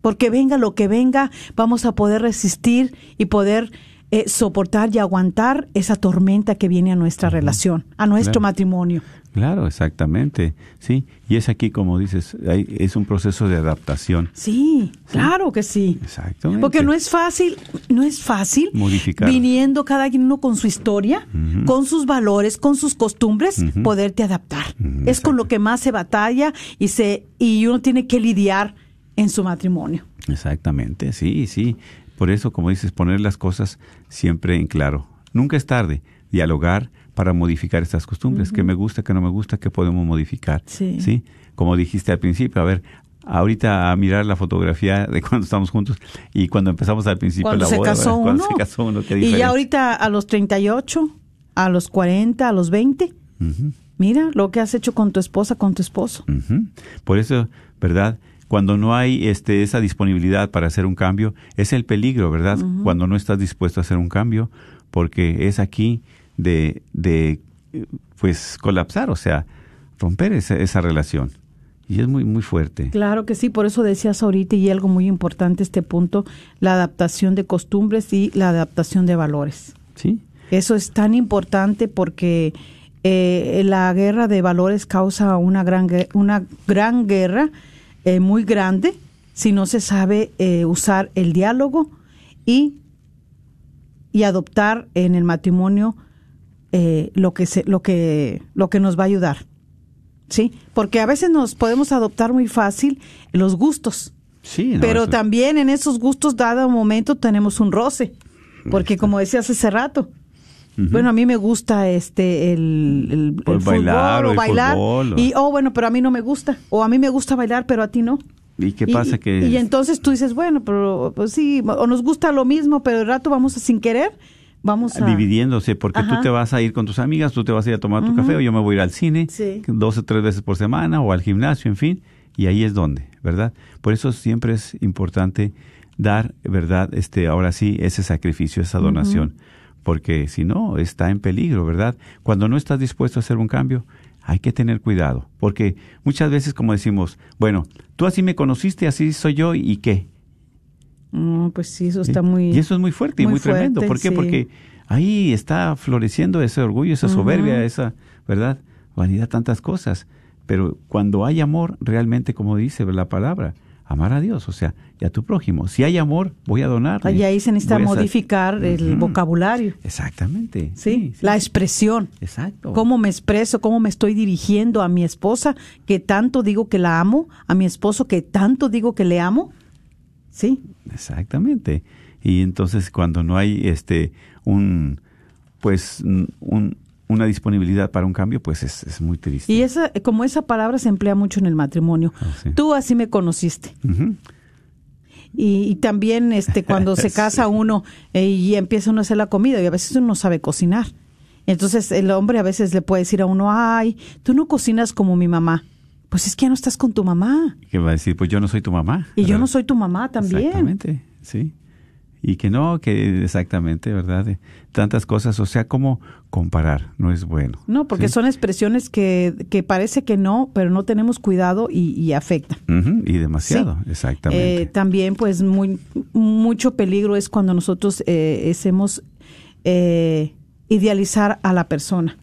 Porque venga lo que venga, vamos a poder resistir y poder eh, soportar y aguantar esa tormenta que viene a nuestra relación, a nuestro Claro. matrimonio. Claro, exactamente. Sí, y es aquí, como dices, hay- es un proceso de adaptación. Sí, claro que sí. Exactamente. Porque no es fácil, no es fácil Modificar. viniendo cada uno con su historia, con sus valores, con sus costumbres, Ujú. poderte adaptar. Es con lo que más se batalla y se y uno tiene que lidiar en su matrimonio. Exactamente, sí, sí. Por eso, como dices, poner las cosas siempre en claro. Nunca es tarde dialogar para modificar estas costumbres. ¿Qué me gusta, qué no me gusta, qué podemos modificar? Sí. Como dijiste al principio, a ver, ahorita a mirar la fotografía de cuando estamos juntos y cuando empezamos al principio cuando la se boda, casó ¿verdad? cuando uno. se casó uno, qué y ya ahorita a los 38, a los 40, a los 20, Ujú. mira lo que has hecho con tu esposa, con tu esposo. Por eso, ¿verdad? Cuando no hay este, esa disponibilidad para hacer un cambio, es el peligro, ¿verdad? Cuando no estás dispuesto a hacer un cambio, porque es aquí de, de pues, colapsar, o sea, romper esa, esa relación. Y es muy, muy fuerte. Claro que sí, por eso decías ahorita y algo muy importante este punto, la adaptación de costumbres y la adaptación de valores. ¿Sí? Eso es tan importante porque eh, la guerra de valores causa una gran, una gran guerra eh, muy grande si no se sabe eh, usar el diálogo y, y adoptar en el matrimonio eh, lo, que se, lo, que, lo que nos va a ayudar. Sí, porque a veces nos podemos adoptar muy fácil los gustos. Sí, no, pero eso- también en esos gustos, dado momento, tenemos un roce. Porque como decías hace rato, bueno, a mí me gusta este el, el, Pues el bailar fútbol o bailar. fútbol o- Y, oh, bueno, pero a mí no me gusta. O a mí me gusta bailar, pero a ti no. ¿Y qué pasa? y, que y entonces tú dices, bueno, pero pues sí, o nos gusta lo mismo, pero el rato vamos a, sin querer, vamos a... dividiéndose, porque Ajá. tú te vas a ir con tus amigas, tú te vas a ir a tomar tu café, o yo me voy a ir al cine Sí. dos o tres veces por semana, o al gimnasio, en fin, y ahí es donde, ¿verdad? Por eso siempre es importante dar, ¿verdad? Este, ahora sí, ese sacrificio, esa donación, porque si no, está en peligro, ¿verdad? Cuando no estás dispuesto a hacer un cambio, hay que tener cuidado, porque muchas veces como decimos, bueno, tú así me conociste, así soy yo, ¿y qué? No, pues sí, eso está muy... Y eso es muy fuerte y muy muy tremendo. ¿Por qué? sí. Porque ahí está floreciendo ese orgullo, esa soberbia, esa, ¿verdad? Vanidad, tantas cosas. Pero cuando hay amor, realmente, como dice la palabra, amar a Dios, o sea, y a tu prójimo. Si hay amor, voy a donar. Y ahí se necesita a modificar el vocabulario, Exactamente. ¿sí? La expresión. Exacto. cómo me expreso, cómo me estoy dirigiendo a mi esposa, que tanto digo que la amo, a mi esposo, que tanto digo que le amo. Sí, Exactamente. Y entonces cuando no hay este un pues un, una disponibilidad para un cambio, pues es, es muy triste. y esa, como esa palabra se emplea mucho en el matrimonio. Ah, sí. Tú así me conociste. Y, y también este cuando se casa uno eh, y empieza uno a hacer la comida y a veces uno no sabe cocinar. Entonces el hombre a veces le puede decir a uno, ay, tú no cocinas como mi mamá. Pues es que ya no estás con tu mamá. que va a decir, pues yo no soy tu mamá. Y yo no soy tu mamá también. Exactamente, sí. Y que no, que exactamente, ¿verdad? Tantas cosas, o sea, como comparar, no es bueno. No, porque ¿sí? son expresiones que, que parece que no, pero no tenemos cuidado y, y afectan. Y demasiado, Sí. exactamente. Eh, también, pues, muy, mucho peligro es cuando nosotros eh, hacemos eh, idealizar a la persona,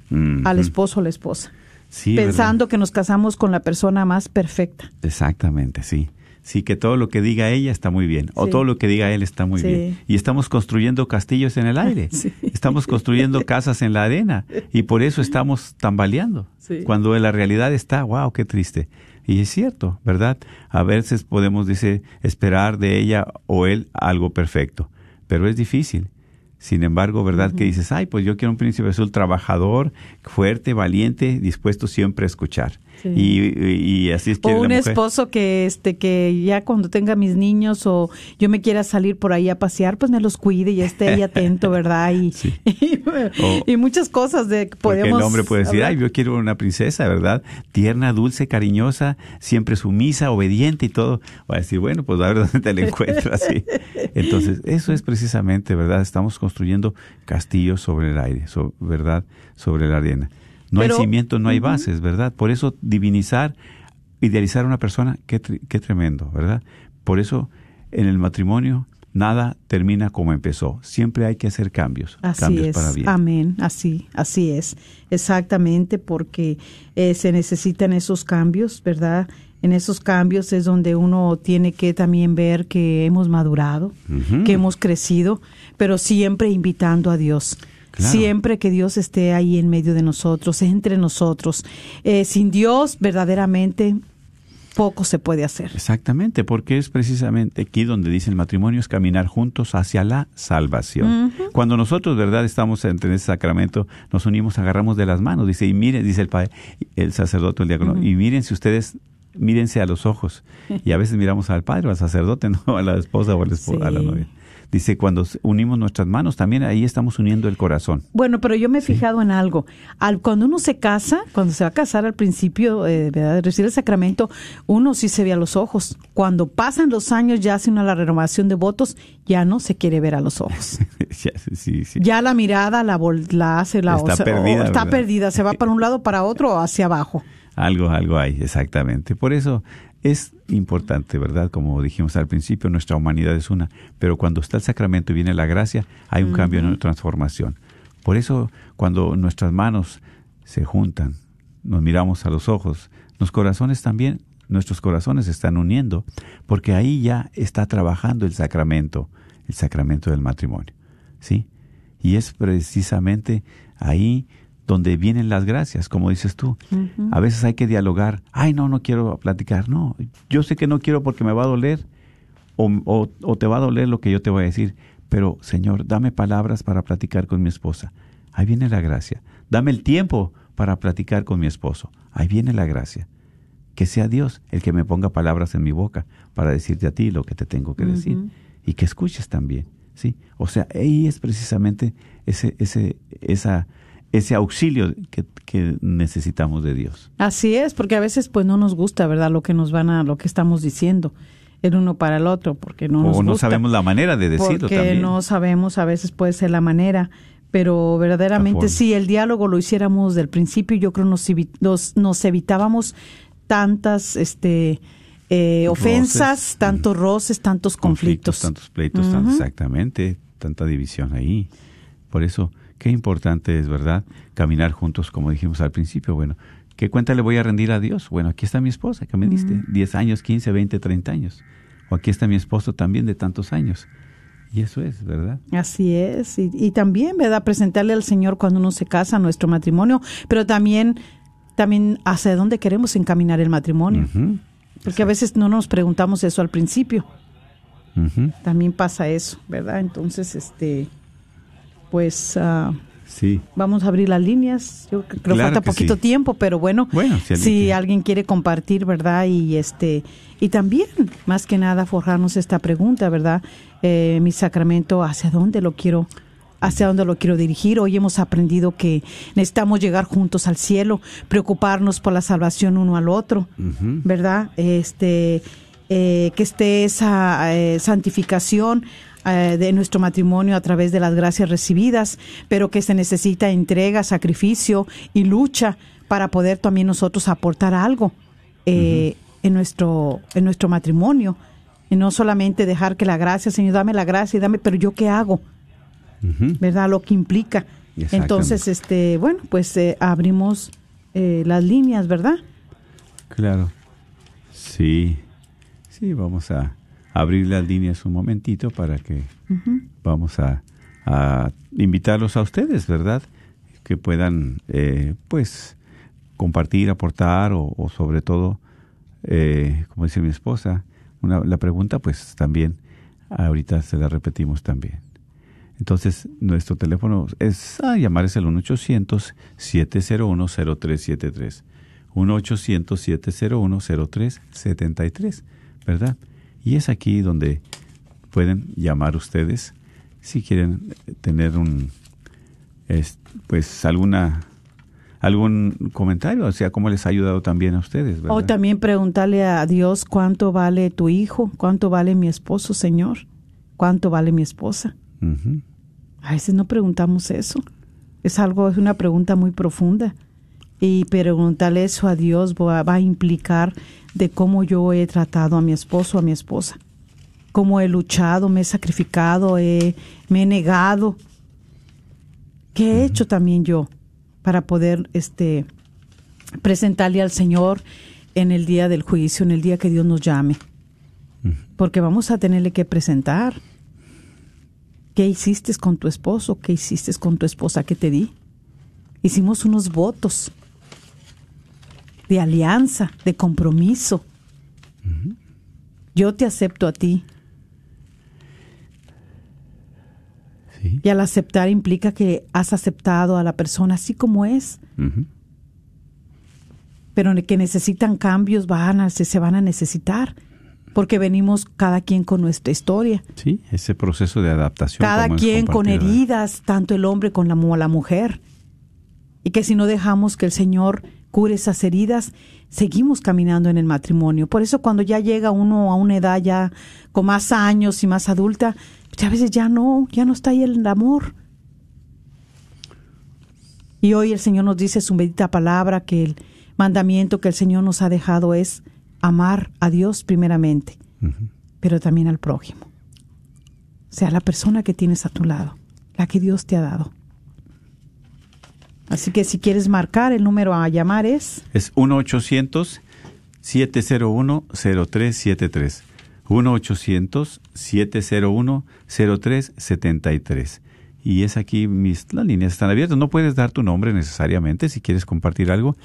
al esposo o la esposa, sí, pensando que nos casamos con la persona más perfecta. Exactamente, sí. Sí, que todo lo que diga ella está muy bien, o todo lo que diga él está muy Sí. bien. Y estamos construyendo castillos en el aire, Sí. estamos construyendo casas en la arena, y por eso estamos tambaleando. Cuando la realidad está, wow, qué triste. Y es cierto, ¿verdad? A veces podemos, dice, esperar de ella o él algo perfecto, pero es difícil. Sin embargo, ¿verdad? Que dices, ay, pues yo quiero un príncipe azul trabajador, fuerte, valiente, dispuesto siempre a escuchar. Sí. Y, así es que O la un mujer- esposo que este que ya cuando tenga mis niños o yo me quiera salir por ahí a pasear, pues me los cuide y esté ahí atento, ¿verdad? Y, Sí. y, O- y muchas cosas de que podemos el hombre puede decir, ay, yo quiero una princesa, ¿verdad? Tierna, dulce, cariñosa, siempre sumisa, obediente y todo. Va a decir, bueno, pues a ver dónde te la encuentras. sí. Entonces, eso es precisamente, ¿verdad? Estamos construyendo castillos sobre el aire, so- ¿verdad? Sobre la arena. No Pero- hay cimientos, no hay bases, ¿verdad? Por eso divinizar, idealizar a una persona, qué, qué tremendo, ¿verdad? Por eso en el matrimonio nada termina como empezó. Siempre hay que hacer cambios, Así cambios es. para bien. Amén. Así, así es. Exactamente, porque eh, se necesitan esos cambios, ¿verdad? En esos cambios es donde uno tiene que también ver que hemos madurado, que hemos crecido, pero siempre invitando a Dios. Claro. Siempre que Dios esté ahí en medio de nosotros, entre nosotros. Eh, sin Dios, verdaderamente, poco se puede hacer. Exactamente, porque es precisamente aquí donde dice el matrimonio es caminar juntos hacia la salvación. Cuando nosotros, verdad, estamos entre ese sacramento, nos unimos, agarramos de las manos, dice, y miren, dice el padre, el sacerdote, el diácono, y miren si ustedes, mírense a los ojos. Y a veces miramos al padre o al sacerdote, no a la esposa o al esposo, a la Sí. novia. Dice, cuando unimos nuestras manos, también ahí estamos uniendo el corazón. Bueno, pero yo me he fijado en algo. Al, cuando uno se casa, cuando se va a casar al principio, eh, de recibir el sacramento, uno sí se ve a los ojos. Cuando pasan los años, ya hace una la renovación de votos, ya no se quiere ver a los ojos. Ya, sí, sí. Ya la mirada la, vol- la hace la Está o sea, perdida, o está ¿verdad? perdida, se va para un lado, para otro o hacia abajo. Algo, algo hay, exactamente. Por eso es importante, ¿verdad? Como dijimos al principio, nuestra humanidad es una, pero cuando está el sacramento y viene la gracia, hay un cambio, una transformación. Por eso, cuando nuestras manos se juntan, nos miramos a los ojos, los corazones también, nuestros corazones se están uniendo, porque ahí ya está trabajando el sacramento, el sacramento del matrimonio, ¿sí? Y es precisamente ahí donde vienen las gracias, como dices tú. A veces hay que dialogar. Ay, no, no quiero platicar. No, yo sé que no quiero porque me va a doler o, o, te va a doler lo que yo te voy a decir. Pero, Señor, dame palabras para platicar con mi esposa. Ahí viene la gracia. Dame el tiempo para platicar con mi esposo. Ahí viene la gracia. Que sea Dios el que me ponga palabras en mi boca para decirte a ti lo que te tengo que decir. Y que escuches también. ¿sí? O sea, ahí es precisamente ese, ese, esa ese auxilio que, necesitamos de Dios. Así es, porque a veces pues no nos gusta, ¿verdad? Lo que nos van a, lo que estamos diciendo el uno para el otro, porque no nos o no sabemos la manera de decirlo porque no sabemos, a veces puede ser la manera, pero verdaderamente si el diálogo lo hiciéramos del principio, yo creo nos, nos, nos evitábamos tantas este eh, ofensas, tantos roces, tantos conflictos. tantos pleitos, exactamente, tanta división ahí. Por eso Qué importante es, ¿verdad? Caminar juntos, como dijimos al principio. Bueno, ¿qué cuenta le voy a rendir a Dios? Bueno, aquí está mi esposa, que me diste, 10 años, 15, 20, 30 años. O aquí está mi esposo también de tantos años. Y eso es, ¿verdad? Así es. Y, también, ¿verdad? Presentarle al Señor cuando uno se casa, nuestro matrimonio, pero también, también hacia dónde queremos encaminar el matrimonio. Porque a veces no nos preguntamos eso al principio. También pasa eso, ¿verdad? Entonces, este, pues uh, sí. vamos a abrir las líneas. Yo creo que falta poquito tiempo, pero bueno, si, alguien, quiere compartir, ¿verdad? Y este y también, más que nada, forjarnos esta pregunta, ¿verdad? Eh, mi sacramento, ¿hacia dónde lo quiero? hacia dónde lo quiero dirigir. Hoy hemos aprendido que necesitamos llegar juntos al cielo, preocuparnos por la salvación uno al otro, ¿verdad? Este, eh, que esté esa eh, santificación eh, de nuestro matrimonio a través de las gracias recibidas, pero que se necesita entrega, sacrificio y lucha para poder también nosotros aportar algo eh, en, nuestro, en nuestro matrimonio. Y no solamente dejar que la gracia, Señor, dame la gracia y dame, pero yo qué hago, ¿verdad? Lo que implica. Entonces, este, bueno, pues eh, abrimos las líneas, ¿verdad? Claro. Sí, sí, vamos a abrir las líneas un momentito para que vamos a, invitarlos a ustedes, ¿verdad? Que puedan, eh, pues, compartir, aportar o, sobre todo, eh, como dice mi esposa, una, la pregunta, pues también, ahorita se la repetimos también. Entonces, nuestro teléfono es, a llamar es el 1-800-701-0373. 1-800-701-0373, ¿verdad? Y es aquí donde pueden llamar ustedes si quieren tener un pues alguna algún comentario, o sea, cómo les ha ayudado también a ustedes. O también preguntarle a Dios cuánto vale tu hijo, cuánto vale mi esposo, Señor, cuánto vale mi esposa. A veces no preguntamos eso. Es algo, es una pregunta muy profunda. Y preguntarle eso a Dios va a implicar de cómo yo he tratado a mi esposo, a mi esposa, cómo he luchado, me he sacrificado, me he negado. ¿Qué he hecho también yo para poder este, presentarle al Señor en el día del juicio, en el día que Dios nos llame? Porque vamos a tenerle que presentar. ¿Qué hiciste con tu esposo? ¿Qué hiciste con tu esposa que te di? Hicimos unos votos de alianza, de compromiso. Yo te acepto a ti. Y al aceptar implica que has aceptado a la persona así como es. Pero que necesitan cambios van a, se, van a necesitar. Porque venimos cada quien con nuestra historia. Sí, ese proceso de adaptación. Cada quien con heridas, tanto el hombre como la mujer. Y que si no dejamos que el Señor cure esas heridas, seguimos caminando en el matrimonio. Por eso cuando ya llega uno a una edad ya con más años y más adulta, pues a veces ya no, ya no está ahí el amor. Y hoy el Señor nos dice su bendita palabra que el mandamiento que el Señor nos ha dejado es amar a Dios primeramente, pero también al prójimo. O sea, la persona que tienes a tu lado, la que Dios te ha dado. Así que si quieres marcar, el número a llamar es... Es 1-800-701-0373. 1-800-701-0373. Y es aquí, mis, las líneas están abiertas. No puedes dar tu nombre necesariamente. Si quieres compartir algo,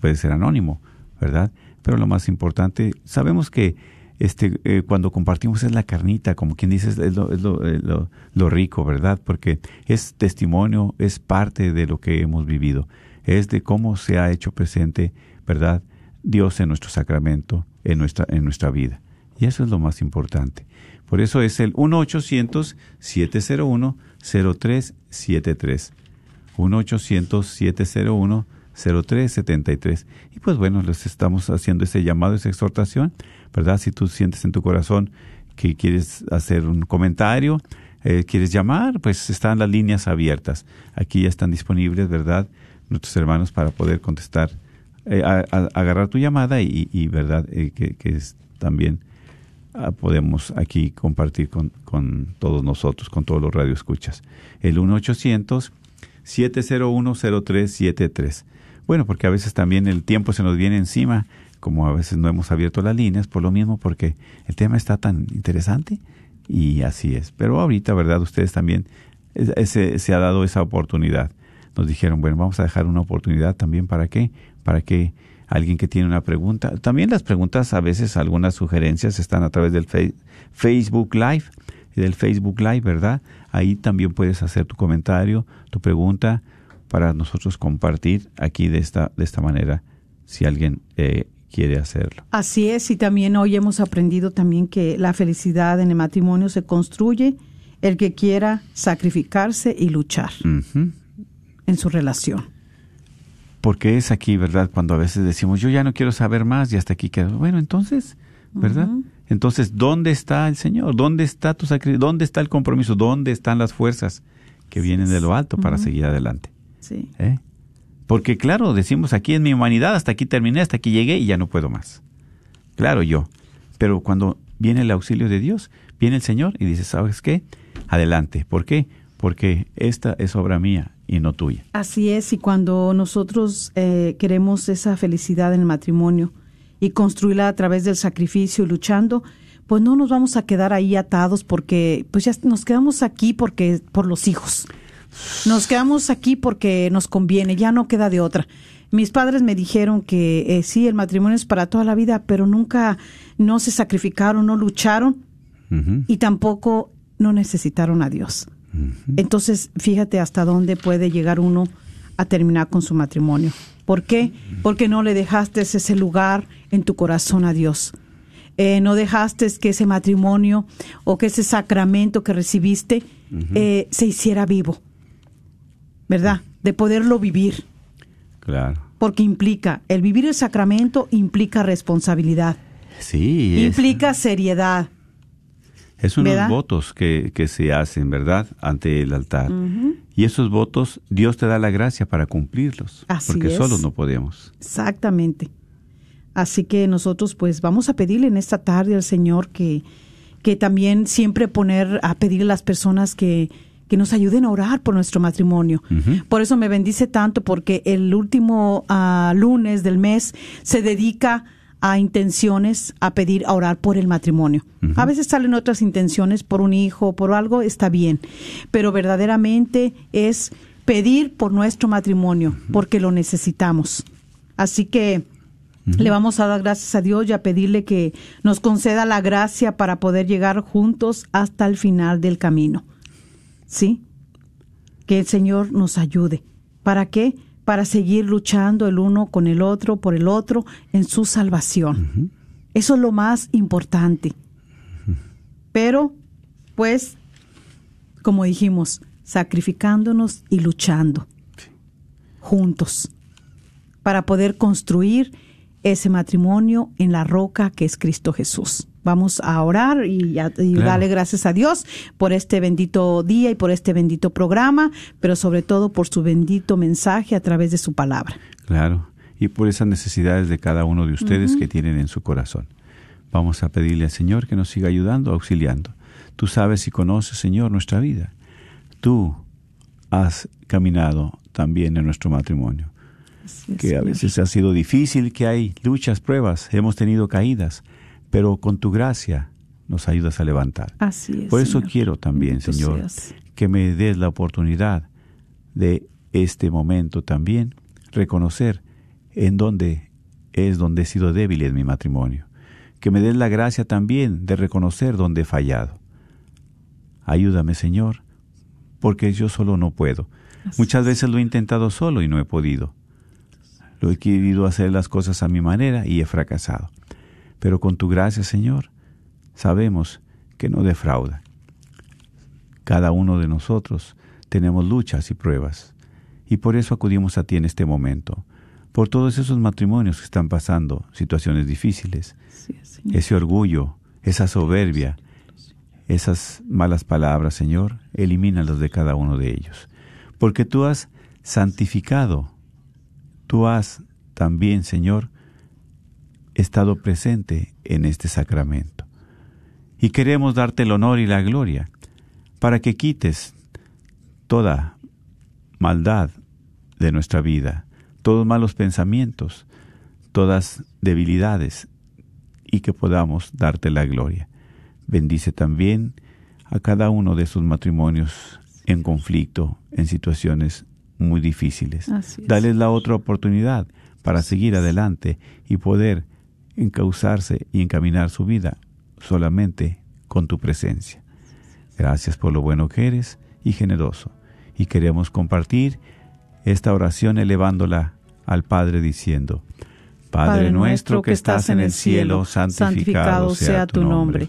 puede ser anónimo, ¿verdad? Pero lo más importante, sabemos que este, eh, cuando compartimos es la carnita, como quien dice, es, lo, es eh, lo, rico, ¿verdad? Porque es testimonio, es parte de lo que hemos vivido, es de cómo se ha hecho presente, ¿verdad? Dios en nuestro sacramento, en nuestra, en nuestra vida. Y eso es lo más importante. Por eso es el 1-800-701-0373. 1-800-701-0373. Y pues bueno, les estamos haciendo ese llamado, esa exhortación, ¿verdad? Si tú sientes en tu corazón que quieres hacer un comentario, eh, quieres llamar, pues están las líneas abiertas. Aquí ya están disponibles, ¿verdad? Nuestros hermanos para poder contestar, eh, agarrar tu llamada y, ¿verdad? Eh, que, que es también Ah, podemos aquí compartir con, con, todos nosotros, con todos los radioescuchas. El 1-800-701-0373. Bueno, porque a veces también el tiempo se nos viene encima, como a veces no hemos abierto las líneas, por lo mismo, porque el tema está tan interesante y así es. Pero ahorita, ¿verdad? Ustedes también se, se ha dado esa oportunidad. Nos dijeron, bueno, vamos a dejar una oportunidad también para qué? Para que alguien que tiene una pregunta. También las preguntas, a veces algunas sugerencias están a través del Facebook Live, del Facebook Live, ¿verdad? Ahí también puedes hacer tu comentario, tu pregunta para nosotros compartir aquí de esta de esta manera si alguien eh, quiere hacerlo. Así es, y también hoy hemos aprendido también que la felicidad en el matrimonio se construye el que quiera sacrificarse y luchar uh -huh. en su relación porque es aquí, ¿verdad? Cuando a veces decimos, yo ya no quiero saber más y hasta aquí quedo. Bueno, entonces, ¿verdad? Uh -huh. Entonces, ¿dónde está el Señor? ¿Dónde está tu sacrificio? ¿Dónde está el compromiso? ¿Dónde están las fuerzas que vienen de lo alto para uh -huh. seguir adelante? Sí. ¿Eh? Porque claro, decimos aquí en mi humanidad, hasta aquí terminé, hasta aquí llegué y ya no puedo más. Claro, yo. Pero cuando viene el auxilio de Dios, viene el Señor y dice, ¿sabes qué? Adelante. ¿Por qué? Porque esta es obra mía y no tuya. Así es, y cuando nosotros eh, queremos esa felicidad en el matrimonio y construirla a través del sacrificio y luchando, pues no nos vamos a quedar ahí atados porque pues ya nos quedamos aquí porque por los hijos. Nos quedamos aquí porque nos conviene, ya no queda de otra. Mis padres me dijeron que eh, sí, el matrimonio es para toda la vida, pero nunca no se sacrificaron, no lucharon uh -huh. y tampoco no necesitaron a Dios. Entonces, fíjate hasta dónde puede llegar uno a terminar con su matrimonio. ¿Por qué? Porque no le dejaste ese lugar en tu corazón a Dios. Eh, no dejaste que ese matrimonio o que ese sacramento que recibiste uh -huh. eh, se hiciera vivo. ¿Verdad? De poderlo vivir. Claro. Porque implica, el vivir el sacramento implica responsabilidad. Sí. Implica es... seriedad. Es unos ¿verdad? votos que, que, se hacen, ¿verdad? Ante el altar. Uh -huh. Y esos votos, Dios te da la gracia para cumplirlos. Así porque es. solo no podemos. Exactamente. Así que nosotros, pues, vamos a pedirle en esta tarde al Señor que, que también siempre poner, a pedirle a las personas que, que nos ayuden a orar por nuestro matrimonio. Uh -huh. Por eso me bendice tanto, porque el último uh, lunes del mes se dedica a intenciones, a pedir, a orar por el matrimonio. Uh -huh. A veces salen otras intenciones por un hijo, por algo, está bien, pero verdaderamente es pedir por nuestro matrimonio, uh -huh. porque lo necesitamos. Así que uh -huh. le vamos a dar gracias a Dios y a pedirle que nos conceda la gracia para poder llegar juntos hasta el final del camino. ¿Sí? Que el Señor nos ayude. ¿Para qué? para seguir luchando el uno con el otro, por el otro, en su salvación. Uh -huh. Eso es lo más importante. Uh -huh. Pero, pues, como dijimos, sacrificándonos y luchando sí. juntos para poder construir ese matrimonio en la roca que es Cristo Jesús. Vamos a orar y, a, y claro. darle gracias a Dios por este bendito día y por este bendito programa, pero sobre todo por su bendito mensaje a través de su palabra. Claro, y por esas necesidades de cada uno de ustedes uh -huh. que tienen en su corazón. Vamos a pedirle al Señor que nos siga ayudando, auxiliando. Tú sabes y conoces, Señor, nuestra vida. Tú has caminado también en nuestro matrimonio. Que a veces ha sido difícil, que hay luchas, pruebas, hemos tenido caídas, pero con tu gracia nos ayudas a levantar. Así es. Por eso Señor. quiero también, Señor, que me des la oportunidad de este momento también reconocer en dónde es donde he sido débil en mi matrimonio. Que me des la gracia también de reconocer dónde he fallado. Ayúdame, Señor, porque yo solo no puedo. Muchas veces lo he intentado solo y no he podido. Lo he querido hacer las cosas a mi manera y he fracasado. Pero con tu gracia, Señor, sabemos que no defrauda. Cada uno de nosotros tenemos luchas y pruebas, y por eso acudimos a ti en este momento, por todos esos matrimonios que están pasando situaciones difíciles, ese orgullo, esa soberbia, esas malas palabras, Señor, elimínalos de cada uno de ellos, porque tú has santificado, tú has también, Señor, estado presente en este sacramento. Y queremos darte el honor y la gloria para que quites toda maldad de nuestra vida, todos malos pensamientos, todas debilidades, y que podamos darte la gloria. Bendice también a cada uno de sus matrimonios en conflicto, en situaciones muy difíciles. Dale la otra oportunidad para seguir adelante y poder encauzarse y encaminar su vida solamente con tu presencia. Gracias por lo bueno que eres y generoso. Y queremos compartir esta oración elevándola al Padre diciendo, Padre, nuestro que estás en el cielo, santificado, sea tu nombre.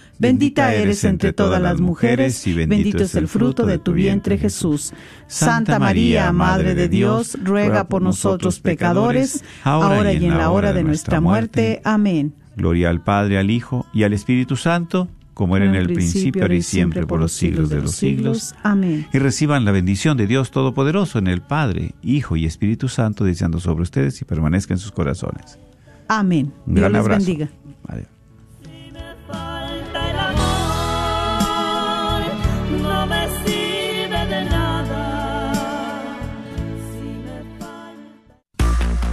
Bendita eres entre todas las mujeres y bendito es el fruto de tu vientre Jesús. Santa María, Madre de Dios, ruega por nosotros pecadores, ahora y en la hora de nuestra muerte. Amén. Gloria al Padre, al Hijo y al Espíritu Santo, como era en el principio, ahora y siempre, por los siglos de los siglos. Amén. Y reciban la bendición de Dios Todopoderoso en el Padre, Hijo y Espíritu Santo, deseando sobre ustedes y permanezca en sus corazones. Amén. Un Dios gran les abrazo. bendiga. Adiós.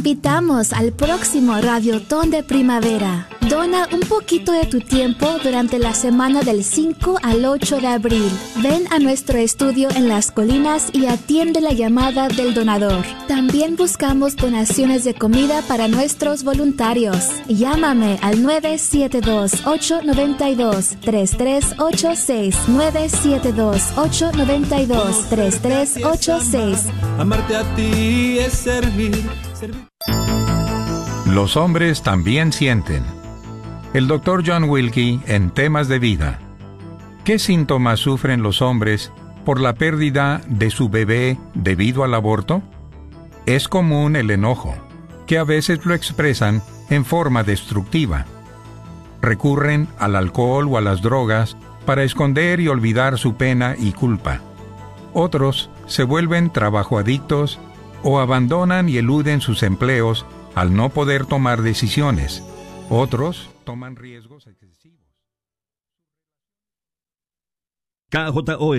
Invitamos al próximo Radiotón de Primavera. Dona un poquito de tu tiempo durante la semana del 5 al 8 de abril. Ven a nuestro estudio en las colinas y atiende la llamada del donador. También buscamos donaciones de comida para nuestros voluntarios. Llámame al 972-892-3386. 972-892-3386. Amarte a ti es servir, servir. Los hombres también sienten. El doctor John Wilkie en temas de vida. ¿Qué síntomas sufren los hombres por la pérdida de su bebé debido al aborto? Es común el enojo, que a veces lo expresan en forma destructiva. Recurren al alcohol o a las drogas para esconder y olvidar su pena y culpa. Otros se vuelven trabajoadictos o abandonan y eluden sus empleos al no poder tomar decisiones. Otros toman riesgos excesivos. KJOR